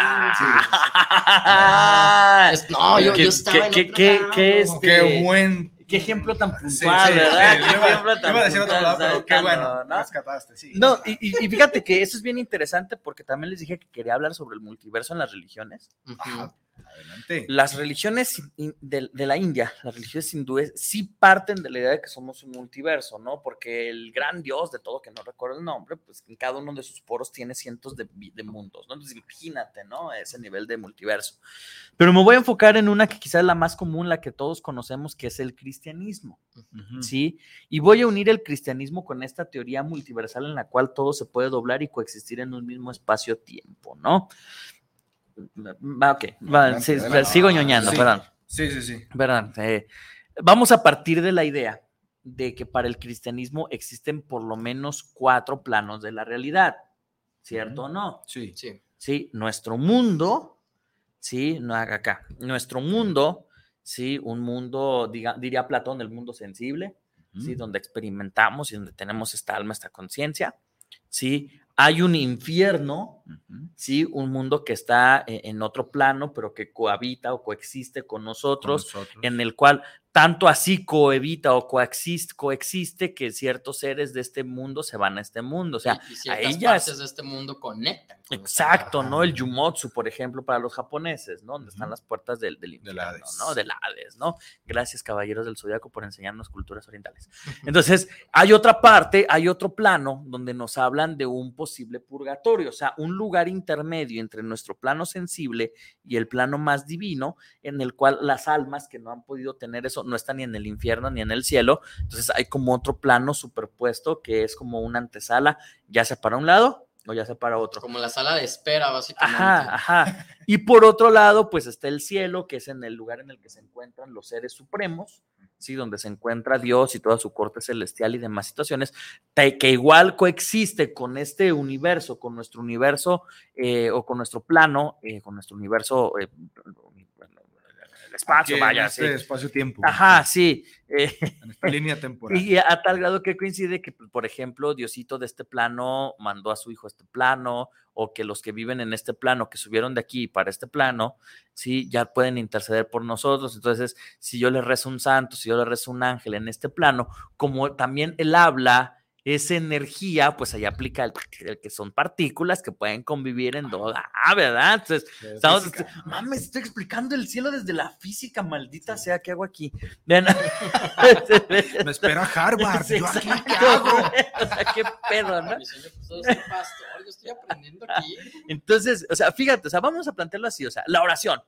Ah, no, yo, ¿Qué- yo estaba en qué- otro qué- lado. qué buen. Qué ejemplo tan puntual, sí, ¿verdad? sí, Qué iba- ejemplo tan iba a decir otra puntual, palabra, pero qué bueno, ¿no? rescataste, sí. No, y, y- fíjate que eso es bien interesante porque también les dije que quería hablar sobre el multiverso en las religiones. Ajá. Las religiones de, la India, las religiones hindúes, sí parten de la idea de que somos un multiverso, ¿no? Porque el gran dios de todo, que no recuerdo el nombre, pues en cada uno de sus poros tiene cientos de, mundos, ¿no? Entonces imagínate, ¿no? Ese nivel de multiverso. Pero me voy a enfocar en una que quizás es la más común, la que todos conocemos, que es el cristianismo, ¿sí? Y voy a unir el cristianismo con esta teoría multiversal en la cual todo se puede doblar y coexistir en un mismo espacio-tiempo, ¿no? Ok, sigo ñoñando, perdón. Sí, sí, sí. Perdón. Eh, vamos a partir de la idea de que para el cristianismo existen por lo menos cuatro planos de la realidad, ¿cierto o no? Sí. Sí. Sí, nuestro mundo, sí, no haga acá, nuestro mundo, sí, un mundo, diría Platón, el mundo sensible, sí, donde experimentamos y donde tenemos esta alma, esta conciencia, sí, hay un infierno, ¿sí? Un mundo que está e-, en otro plano, pero que cohabita o coexiste con nosotros, en el cual tanto así coevita o coexiste, coexiste que ciertos seres de este mundo se van a este mundo. O sea, y, a ellas. partes de este mundo conectan. Exacto, ¿no? El Yumotsu, por ejemplo, para los japoneses, ¿no? Donde están las puertas del, del infierno, ¿no? Del Hades, ¿no? Gracias, caballeros del Zodiaco, por enseñarnos culturas orientales. Entonces, hay otra parte, hay otro plano donde nos hablan de un posible purgatorio, o sea, un lugar intermedio entre nuestro plano sensible y el plano más divino, en el cual las almas que no han podido tener eso no está ni en el infierno ni en el cielo. Entonces hay como otro plano superpuesto que es como una antesala, ya sea para un lado o ya sea para otro. Como la sala de espera, básicamente. Ajá, ajá. Y por otro lado, pues está el cielo, que es en el lugar en el que se encuentran los seres supremos, ¿sí? Donde se encuentra Dios y toda su corte celestial y demás situaciones, que igual coexiste con este universo, con nuestro universo eh, o con nuestro plano, eh, con nuestro universo eh, espacio, vaya. Este espacio-tiempo. Ajá, sí. Eh, en esta línea temporal. Y a tal grado que coincide que, pues, por ejemplo, Diosito de este plano mandó a su hijo a este plano, o que los que viven en este plano, que subieron de aquí para este plano, sí, ya pueden interceder por nosotros. Entonces, si yo le rezo un santo, si yo le rezo un ángel en este plano, como también él habla esa energía, pues ahí aplica el, que son partículas que pueden convivir en dos. Ah, ¿verdad? Entonces, estamos, mames, estoy explicando el cielo desde la física, maldita sea, ¿qué hago aquí? Me espera Harvard, yo aquí, ¿qué hago? o sea, qué pedo, ¿no? Pues, pastor, yo estoy aprendiendo aquí. Entonces, o sea, fíjate, o sea, vamos a plantearlo así, o sea, la oración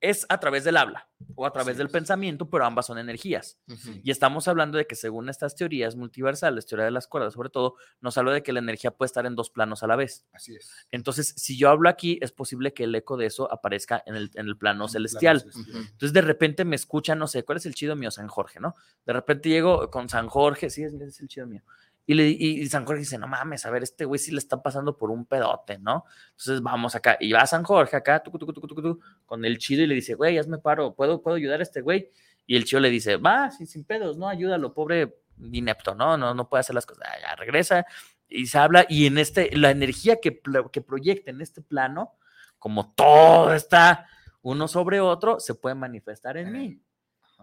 es a través del habla o a través del pensamiento, pero ambas son energías. Y estamos hablando de que según estas teorías multiversales, teoría de las cuerdas sobre todo, nos habla de que la energía puede estar en dos planos a la vez. Así es. Entonces, si yo hablo aquí, es posible que el eco de eso aparezca en el, en el plano celestial. Entonces, de repente me escuchan, no sé, ¿cuál es el chido mío? San Jorge, ¿no? De repente llego con San Jorge, sí, es el chido mío. Y, le, y, San Jorge dice, no mames, a ver, este güey sí le está pasando por un pedote, ¿no? Entonces vamos acá. Y va San Jorge acá, con el chido y le dice, güey, hazme paro, ¿puedo, ¿puedo ayudar a este güey? Y el chido le dice, va, sin, sin pedos, ¿no? Ayúdalo, pobre inepto, ¿no? No, no puede hacer las cosas. Ya regresa y se habla. Y en este, la energía que, que proyecta en este plano, como todo está uno sobre otro, se puede manifestar en mí.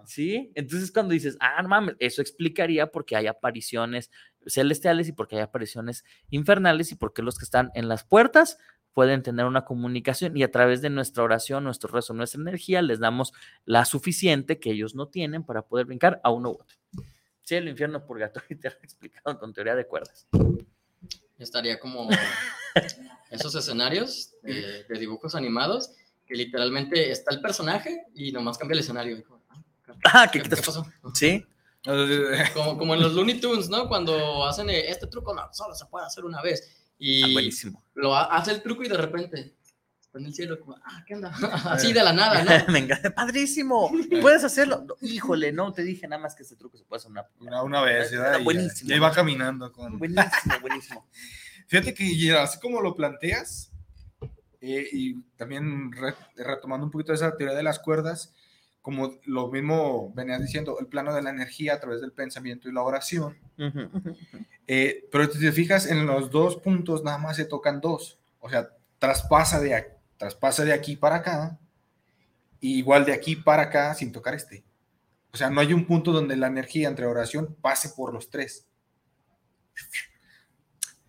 ¿Sí? Entonces cuando dices, ah, no mames, eso explicaría por qué hay apariciones celestiales y por qué hay apariciones infernales y por qué los que están en las puertas pueden tener una comunicación y a través de nuestra oración, nuestro rezo, nuestra energía, les damos la suficiente que ellos no tienen para poder brincar a uno u otro. Sí, el infierno purgatorio te lo he explicado con teoría de cuerdas. Estaría como esos escenarios de, dibujos animados que literalmente está el personaje y nomás cambia el escenario. Ah, ¿qué, pasó? Sí. Como, como en los Looney Tunes, ¿no? Cuando hacen eh, este truco, no, solo se puede hacer una vez. Y ah, buenísimo. Lo hace el truco y de repente está en el cielo, como, ah, ¿qué onda? Así de la nada, ¿no? Venga, padrísimo. Puedes hacerlo. Híjole, no te dije nada más que este truco se puede hacer una, una, vez. Era buenísimo. Y ahí va caminando con. Buenísimo, buenísimo. Fíjate que así como lo planteas, eh, y también retomando un poquito esa teoría de las cuerdas, como lo mismo venías diciendo, el plano de la energía a través del pensamiento y la oración. Eh, pero si te fijas, en los dos puntos nada más se tocan dos. O sea, traspasa de, traspasa de aquí para acá, y igual de aquí para acá sin tocar este. O sea, no hay un punto donde la energía entre oración pase por los tres.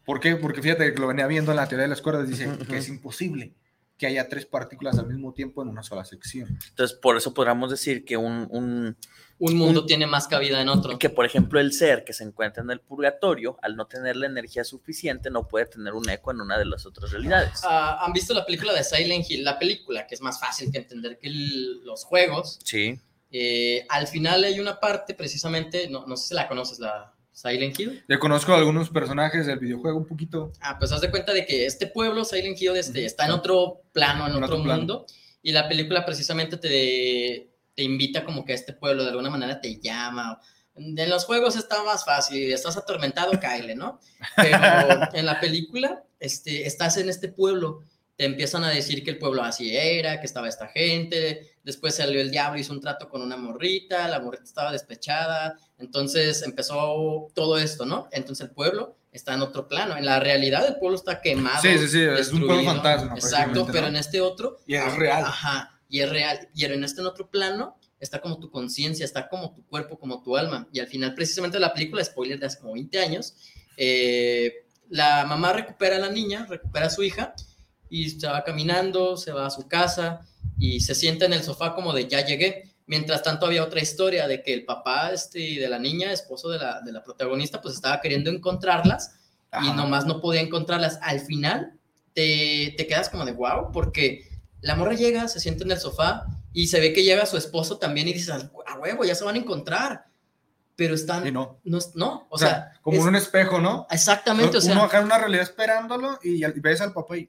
¿Por qué? Porque fíjate que lo venía viendo en la teoría de las cuerdas, dice que es imposible que haya tres partículas al mismo tiempo en una sola sección. Entonces, por eso podríamos decir que un, un, un mundo tiene más cabida en otro. Que, por ejemplo, el ser que se encuentra en el purgatorio, al no tener la energía suficiente, no puede tener un eco en una de las otras realidades. Ah, ¿Han visto la película de Silent Hill? La película, que es más fácil que entender que los juegos. Sí. Eh, al final hay una parte, precisamente, no, no sé si la conoces, la, Silent Hill. Le conozco a algunos personajes del videojuego un poquito. Ah, pues haz de cuenta de que este pueblo, Silent Hill, este, está en otro plano, en, otro, mundo. Y la película precisamente te, te invita como que a este pueblo de alguna manera te llama. En los juegos está más fácil, estás atormentado, cáele, ¿no? Pero en la película este, estás en este pueblo te empiezan a decir que el pueblo así era, que estaba esta gente, después salió el diablo, hizo un trato con una morrita, la morrita estaba despechada, entonces empezó todo esto, ¿no? Entonces el pueblo está en otro plano, en la realidad el pueblo está quemado. Sí, sí, sí, es un pueblo fantasma. Exacto, pero en este otro... Y es real. Ajá, y es real, y en este en otro plano está como tu conciencia, está como tu cuerpo, como tu alma, y al final precisamente la película, spoiler de hace como 20 años, eh, la mamá recupera a la niña, recupera a su hija, y se va caminando, se va a su casa y se sienta en el sofá como de ya llegué. Mientras tanto había otra historia de que el papá este, de la niña, esposo de la, de la protagonista, pues estaba queriendo encontrarlas y nomás no podía encontrarlas. Al final te, te quedas como de wow, porque la morra llega, se sienta en el sofá y se ve que llega su esposo también y dices, a huevo, ya se van a encontrar pero están. no. no. o, sea, Como en un espejo, ¿no? Exactamente. o sea, uno acá en una realidad esperándolo y, ves al papá y.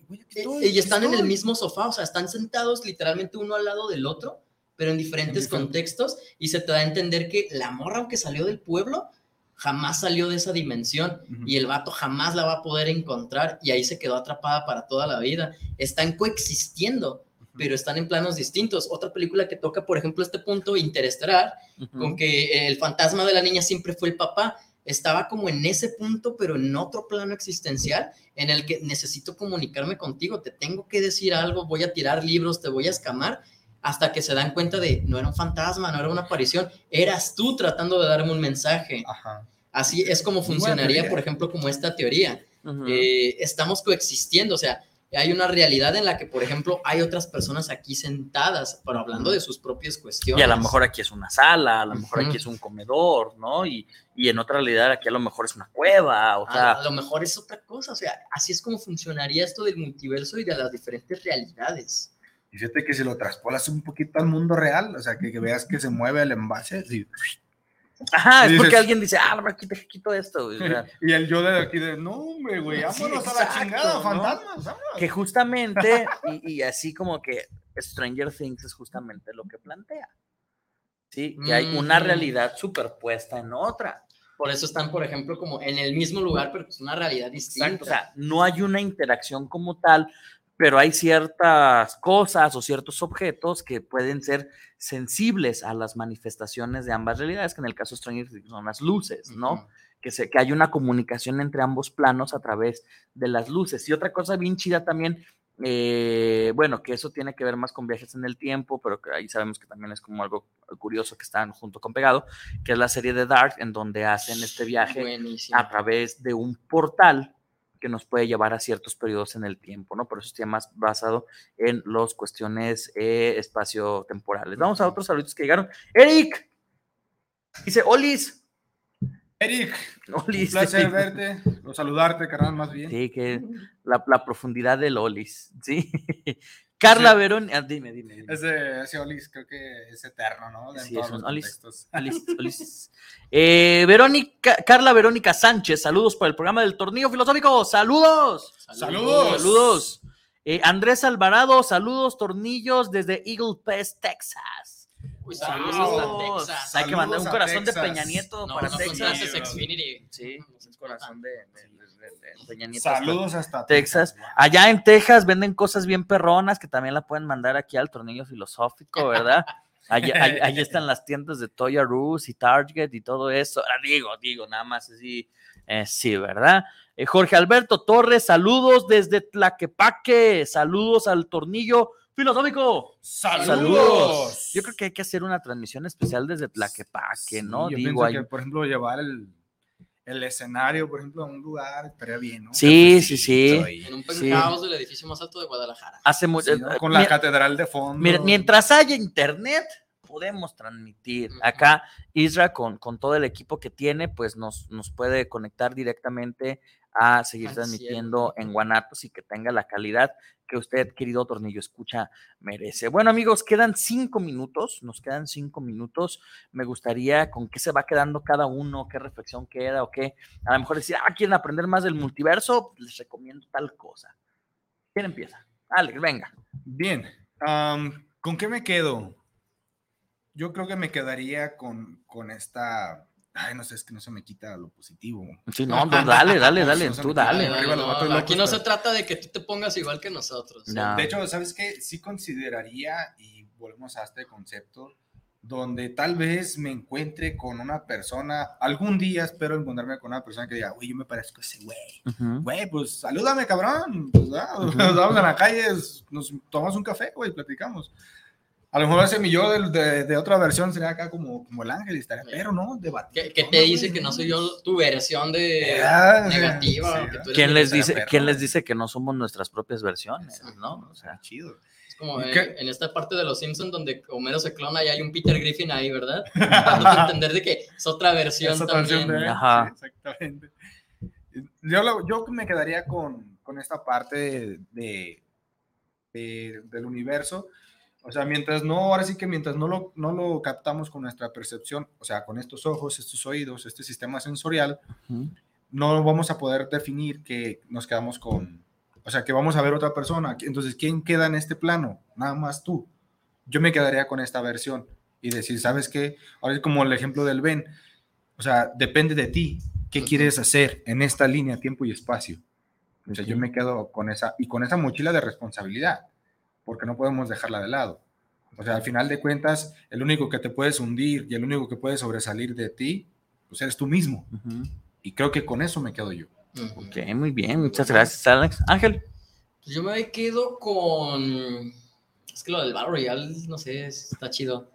y están en el mismo sofá, o sea, están sentados literalmente uno al lado del otro, pero en diferentes contextos, y se te da a entender que la morra, aunque salió del pueblo, jamás salió de esa dimensión y el vato jamás la va a poder encontrar y ahí se quedó atrapada para toda la vida. Están coexistiendo pero están en planos distintos. Otra película que toca, por ejemplo, este punto interestelar, con que el fantasma de la niña siempre fue el papá, estaba como en ese punto, pero en otro plano existencial, en el que necesito comunicarme contigo, te tengo que decir algo, voy a tirar libros, te voy a escamar, hasta que se dan cuenta de, no era un fantasma, no era una aparición, eras tú tratando de darme un mensaje. Así es como funcionaría, por ejemplo, como esta teoría. Eh, estamos coexistiendo, o sea, hay una realidad en la que, por ejemplo, hay otras personas aquí sentadas, pero hablando de sus propias cuestiones. Y a lo mejor aquí es una sala, a lo mejor aquí es un comedor, ¿no? Y, y, en otra realidad aquí a lo mejor es una cueva, o sea... A, lo mejor es otra cosa, o sea, así es como funcionaría esto del multiverso y de las diferentes realidades. Y fíjate que si lo traspolas un poquito al mundo real, o sea, que, veas que se mueve el envase, y Ajá, es porque alguien dice, ah, aquí te quito esto. y el yo de aquí de, no, hombre, güey, vámonos a la chingada, fantasmas. Que justamente, y, así como que Stranger Things es justamente lo que plantea. Sí, que hay una realidad superpuesta en otra. Por eso están, por ejemplo, como en el mismo lugar, pero es una realidad distinta. o sea, no hay una interacción como tal, pero hay ciertas cosas o ciertos objetos que pueden ser sensibles a las manifestaciones de ambas realidades, que en el caso Stranger son las luces, ¿no? que, se, que hay una comunicación entre ambos planos a través de las luces. Y otra cosa bien chida también, eh, bueno, que eso tiene que ver más con viajes en el tiempo, pero que ahí sabemos que también es como algo curioso que están junto con pegado, que es la serie de Dark, en donde hacen este viaje a través de un portal que nos puede llevar a ciertos periodos en el tiempo, ¿no? Por eso está más basado en las cuestiones eh, espacio-temporales. Vamos a otros saludos que llegaron. Eric, dice, Olis. Eric, Olis. Un placer verte, o saludarte, carnal, más bien. Sí, que la, la profundidad del Olis, ¿sí? Carla Verón, ah, dime, dime. Ese, ese Olis creo que es eterno, ¿no? sí, es un Olis. Eh, Verónica, Carla Verónica Sánchez, saludos por el programa del Tornillo Filosófico. ¡Saludos! ¡Saludos! ¡Saludos! Eh, Andrés Alvarado, saludos, tornillos desde Eagle Pass, Texas. Uy, saludos, hasta Texas. Hay que mandar un corazón de Peña Nieto para no Texas. Xfinity. Sí, un corazón de Saludos hasta, Texas. Allá en Texas venden cosas bien perronas que también la pueden mandar aquí al tornillo filosófico, ¿verdad? Allí, están las tiendas de Toya Rus y Target y todo eso. Ah, digo, digo, nada más así. Eh, sí, ¿verdad? Eh, Jorge Alberto Torres, saludos desde Tlaquepaque. Saludos al tornillo filosófico. Saludos. Yo creo que hay que hacer una transmisión especial desde Tlaquepaque, ¿no? digo, por ejemplo, llevar el el escenario, por ejemplo, en un lugar, estaría bien, ¿no? Sí, sí, sí. En un penthouse del edificio más alto de Guadalajara. Hace mucho. Sí, ¿no? Con la catedral de fondo. Mira, mientras haya internet, podemos transmitir. Acá Isra, con, con todo el equipo que tiene, pues nos, nos puede conectar directamente a seguir Al transmitiendo en Guanatos y que tenga la calidad que usted, querido Tornillo Escucha, merece. Bueno, amigos, quedan cinco minutos, nos quedan cinco minutos. Me gustaría con qué se va quedando cada uno, qué reflexión queda o qué. A lo mejor decir, ah, quieren aprender más del multiverso, les recomiendo tal cosa. ¿Quién empieza? Alex, venga. Bien. ¿Con qué me quedo? Yo creo que me quedaría con, con esta. Ay, no sé, es que no se me quita lo positivo. Sí, no, no, dale, dale, dale, No se tú dale. Los vatos No, aquí locos, no se pero- trata de que tú te pongas igual que nosotros. No. De hecho, ¿sabes qué? Sí consideraría, y volvemos a este concepto, donde tal vez me encuentre con una persona, algún día espero encontrarme con una persona que diga, güey, yo me parezco a ese güey. Ujú. Güey, pues salúdame, cabrón. Pues, ah, nos vamos en la calle, nos tomamos un café, güey, platicamos. A lo mejor ese mi yo de, de- de otra versión sería acá como, como el ángel y estaría, pero no, debatir. ¿Qué, qué te dice que no soy yo tu versión de Ah, negativa? sí. o que tú eres ¿Quién les dice, perro. quién les dice que no somos nuestras propias versiones? ¿no? O sea, chido. Es como ¿Y en, esta parte de los Simpsons donde Homero se clona y hay un Peter Griffin ahí, ¿verdad? Dándote a entender de que es otra versión Es otra también. versión de él, Ajá. sí, exactamente. Yo, lo- yo me quedaría con, con esta parte de, de- del universo. O sea, mientras no, ahora sí que mientras no lo, no lo captamos con nuestra percepción, o sea, con estos ojos, estos oídos, este sistema sensorial, ujú. no vamos a poder definir que nos quedamos con, o sea, que vamos a ver otra persona. Entonces, ¿quién queda en este plano? Nada más tú. Yo me quedaría con esta versión y decir, ¿sabes qué? Ahora es como el ejemplo del Ben. O sea, depende de ti. ¿Qué quieres hacer en esta línea, tiempo y espacio? O sea, yo me quedo con esa y con esa mochila de responsabilidad, porque no podemos dejarla de lado. O sea, al final de cuentas, el único que te puedes hundir y el único que puede sobresalir de ti, pues eres tú mismo. Ujú. Y creo que con eso me quedo yo. Ujú. Ok, muy bien, muchas gracias, Alex. Ángel. Pues yo me quedo con. Es que lo del Battle Royale, no sé, está chido.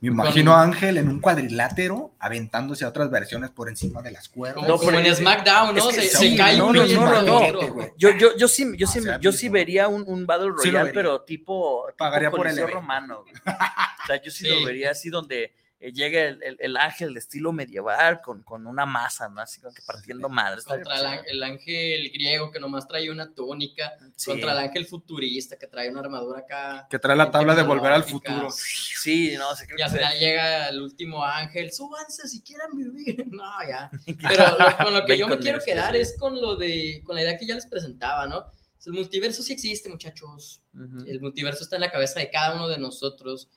Me imagino a Ángel en un cuadrilátero aventándose a otras versiones por encima de las cuerdas. No, pero- en SmackDown, ¿no? es que se, sí, se cae no, uno no, y no, entra no, otro. güey. Yo, yo, yo sí, yo sí, sea, yo sí vería un, un Battle Royale, pero tipo, tipo Pagaría por el romano. güey. O sea, yo sí, Sí. lo vería así donde eh, llega el, el- el ángel de estilo medieval con, con una masa, ¿no? Así como que partiendo madres. Contra el, án- el ángel griego que nomás trae una túnica. Sí. Contra el ángel futurista que trae una armadura acá. Que trae la tabla de volver al futuro. Sí, no, sé Y al final llega el último ángel, súbanse si quieren vivir. No, ya. Pero lo- con lo que yo me quiero este, quedar sí. es con lo de, con la idea que ya les presentaba, ¿no? El multiverso sí existe, muchachos. El multiverso está en la cabeza de cada uno de nosotros,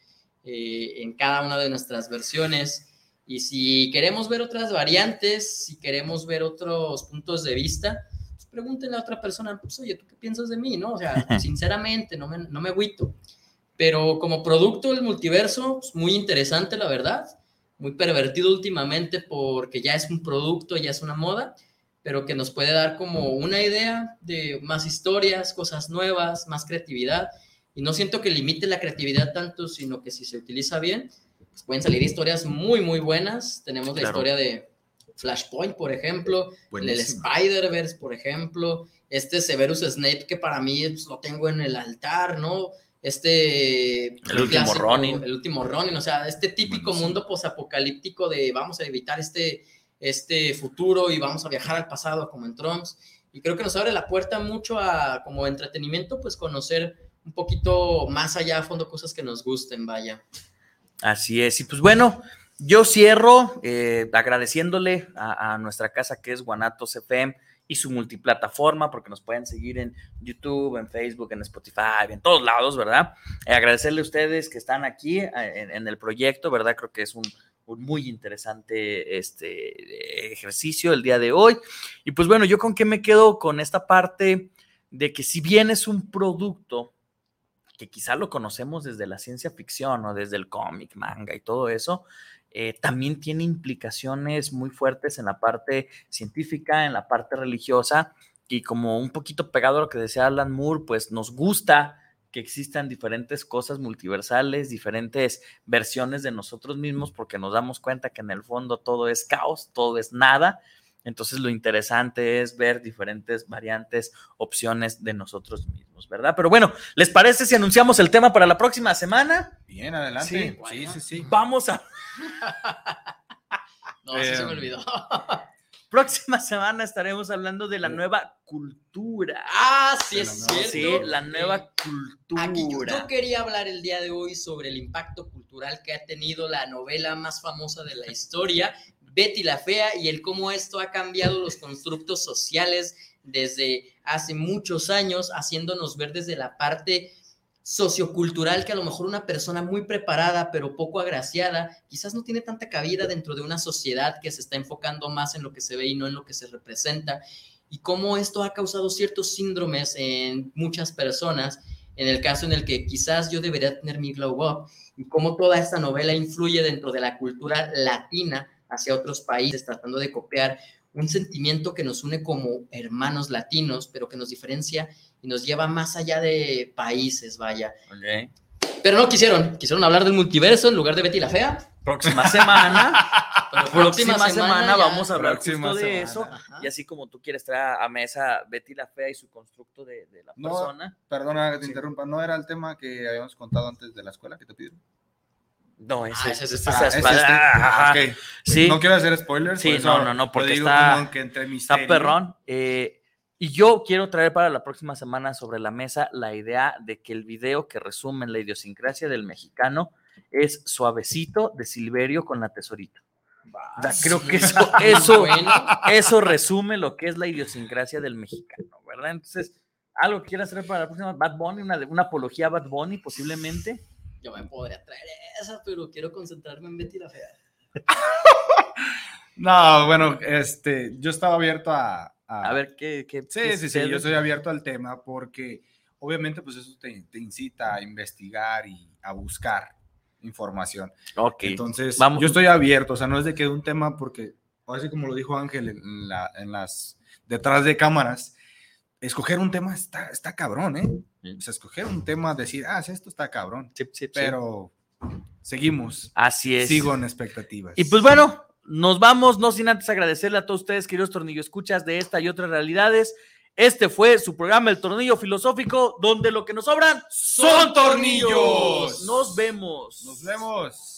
eh, en cada una de nuestras versiones. Y si queremos ver otras variantes, si queremos ver otros puntos de vista, pues pregúntenle a otra persona, pues, oye, ¿tú qué piensas de mí? ¿No? O sea, sinceramente, no me, no me agüito. Pero como producto del multiverso, pues, muy interesante, la verdad. Muy pervertido últimamente porque ya es un producto, ya es una moda, pero que nos puede dar como una idea de más historias, cosas nuevas, más creatividad. Y no siento que limite la creatividad tanto, sino que si se utiliza bien, pues pueden salir historias muy, muy buenas. Tenemos la historia de Flashpoint, por ejemplo, el. Spider-Verse, por ejemplo, este Severus Snape que para mí pues, lo tengo en el altar, ¿no? Este El último Ronin. el último Ronin, o sea, este típico Buenísimo. mundo posapocalíptico de vamos a evitar este, este futuro y vamos a viajar al pasado como en Trunks. Y creo que nos abre la puerta mucho a como entretenimiento, pues conocer un poquito más allá a fondo cosas que nos gusten, vaya. Así es. Y pues bueno, yo cierro eh, agradeciéndole a, nuestra casa que es Guanatos FM y su multiplataforma, porque nos pueden seguir en YouTube, en Facebook, en Spotify, en todos lados, ¿verdad? Eh, agradecerle a ustedes que están aquí eh, en, en el proyecto, ¿verdad? Creo que es un muy interesante este, ejercicio el día de hoy. Y pues bueno, yo con qué me quedo con esta parte de que si bien es un producto que quizá lo conocemos desde la ciencia ficción o desde el cómic, manga y todo eso, eh, también tiene implicaciones muy fuertes en la parte científica, en la parte religiosa, y como un poquito pegado a lo que decía Alan Moore, pues nos gusta que existan diferentes cosas multiversales, diferentes versiones de nosotros mismos, porque nos damos cuenta que en el fondo todo es caos, todo es nada, Entonces lo interesante es ver diferentes variantes, opciones de nosotros mismos, ¿verdad? Pero bueno, ¿les parece si anunciamos el tema para la próxima semana? Bien, adelante. Sí, sí, sí. Vamos a... no, sí se me olvidó. Próxima semana estaremos hablando de la nueva cultura. Ah, sí, es cierto. Sí, la nueva cultura. Aquí yo, yo, quería hablar el día de hoy sobre el impacto cultural que ha tenido la novela más famosa de la historia, Betty la Fea, y el cómo esto ha cambiado los constructos sociales desde hace muchos años, haciéndonos ver desde la parte sociocultural que a lo mejor una persona muy preparada pero poco agraciada quizás no tiene tanta cabida dentro de una sociedad que se está enfocando más en lo que se ve y no en lo que se representa y cómo esto ha causado ciertos síndromes en muchas personas en el caso en el que quizás yo debería tener mi glow up y cómo toda esta novela influye dentro de la cultura latina hacia otros países tratando de copiar un sentimiento que nos une como hermanos latinos pero que nos diferencia y nos lleva más allá de países, vaya. Okay. Pero no quisieron, quisieron hablar del multiverso en lugar de Betty la Fea. Próxima semana, próxima, semana, semana vamos a hablar justo de semana. eso. Ajá. Y así como tú quieres traer a mesa Betty la Fea y su constructo de, de la no, persona. Perdona que te sí. interrumpa, ¿no era el tema que habíamos contado antes de la escuela que te pidieron? No, ese, ah, ese es, ese ah, es, este. ah, okay. sí. No quiero hacer spoilers. Sí, no, no, no, porque está, está perrón. Eh, y yo quiero traer para la próxima semana sobre la mesa la idea de que el video que resume la idiosincrasia del mexicano es Suavecito de Silverio con la tesorita. O sea, creo que eso, eso, eso resume lo que es la idiosincrasia del mexicano, ¿verdad? Entonces, algo que quieras traer para la próxima, Bad Bunny, una, una apología a Bad Bunny posiblemente. Yo me podría traer esa, pero quiero concentrarme en Betty la Fea. no, bueno, este, yo estaba abierto a, a, a ver qué, qué sí, qué sí, sí, yo estoy abierto al tema porque obviamente pues eso te, te, incita a investigar y a buscar información. Ok. Entonces, Vamos. yo estoy abierto, o sea, no es de que un tema porque, así como lo dijo Ángel en, la, en las detrás de cámaras, escoger un tema está, está cabrón, ¿eh? Sí. O sea, escoger un tema, decir, ah, esto está cabrón. Sí, sí, pero seguimos. Así es. Sigo en expectativas. Y pues bueno, nos vamos, no sin antes agradecerle a todos ustedes, queridos tornillo escuchas de esta y otras realidades. Este fue su programa El Tornillo Filosófico, donde lo que nos sobran son tornillos. Nos vemos. Nos vemos.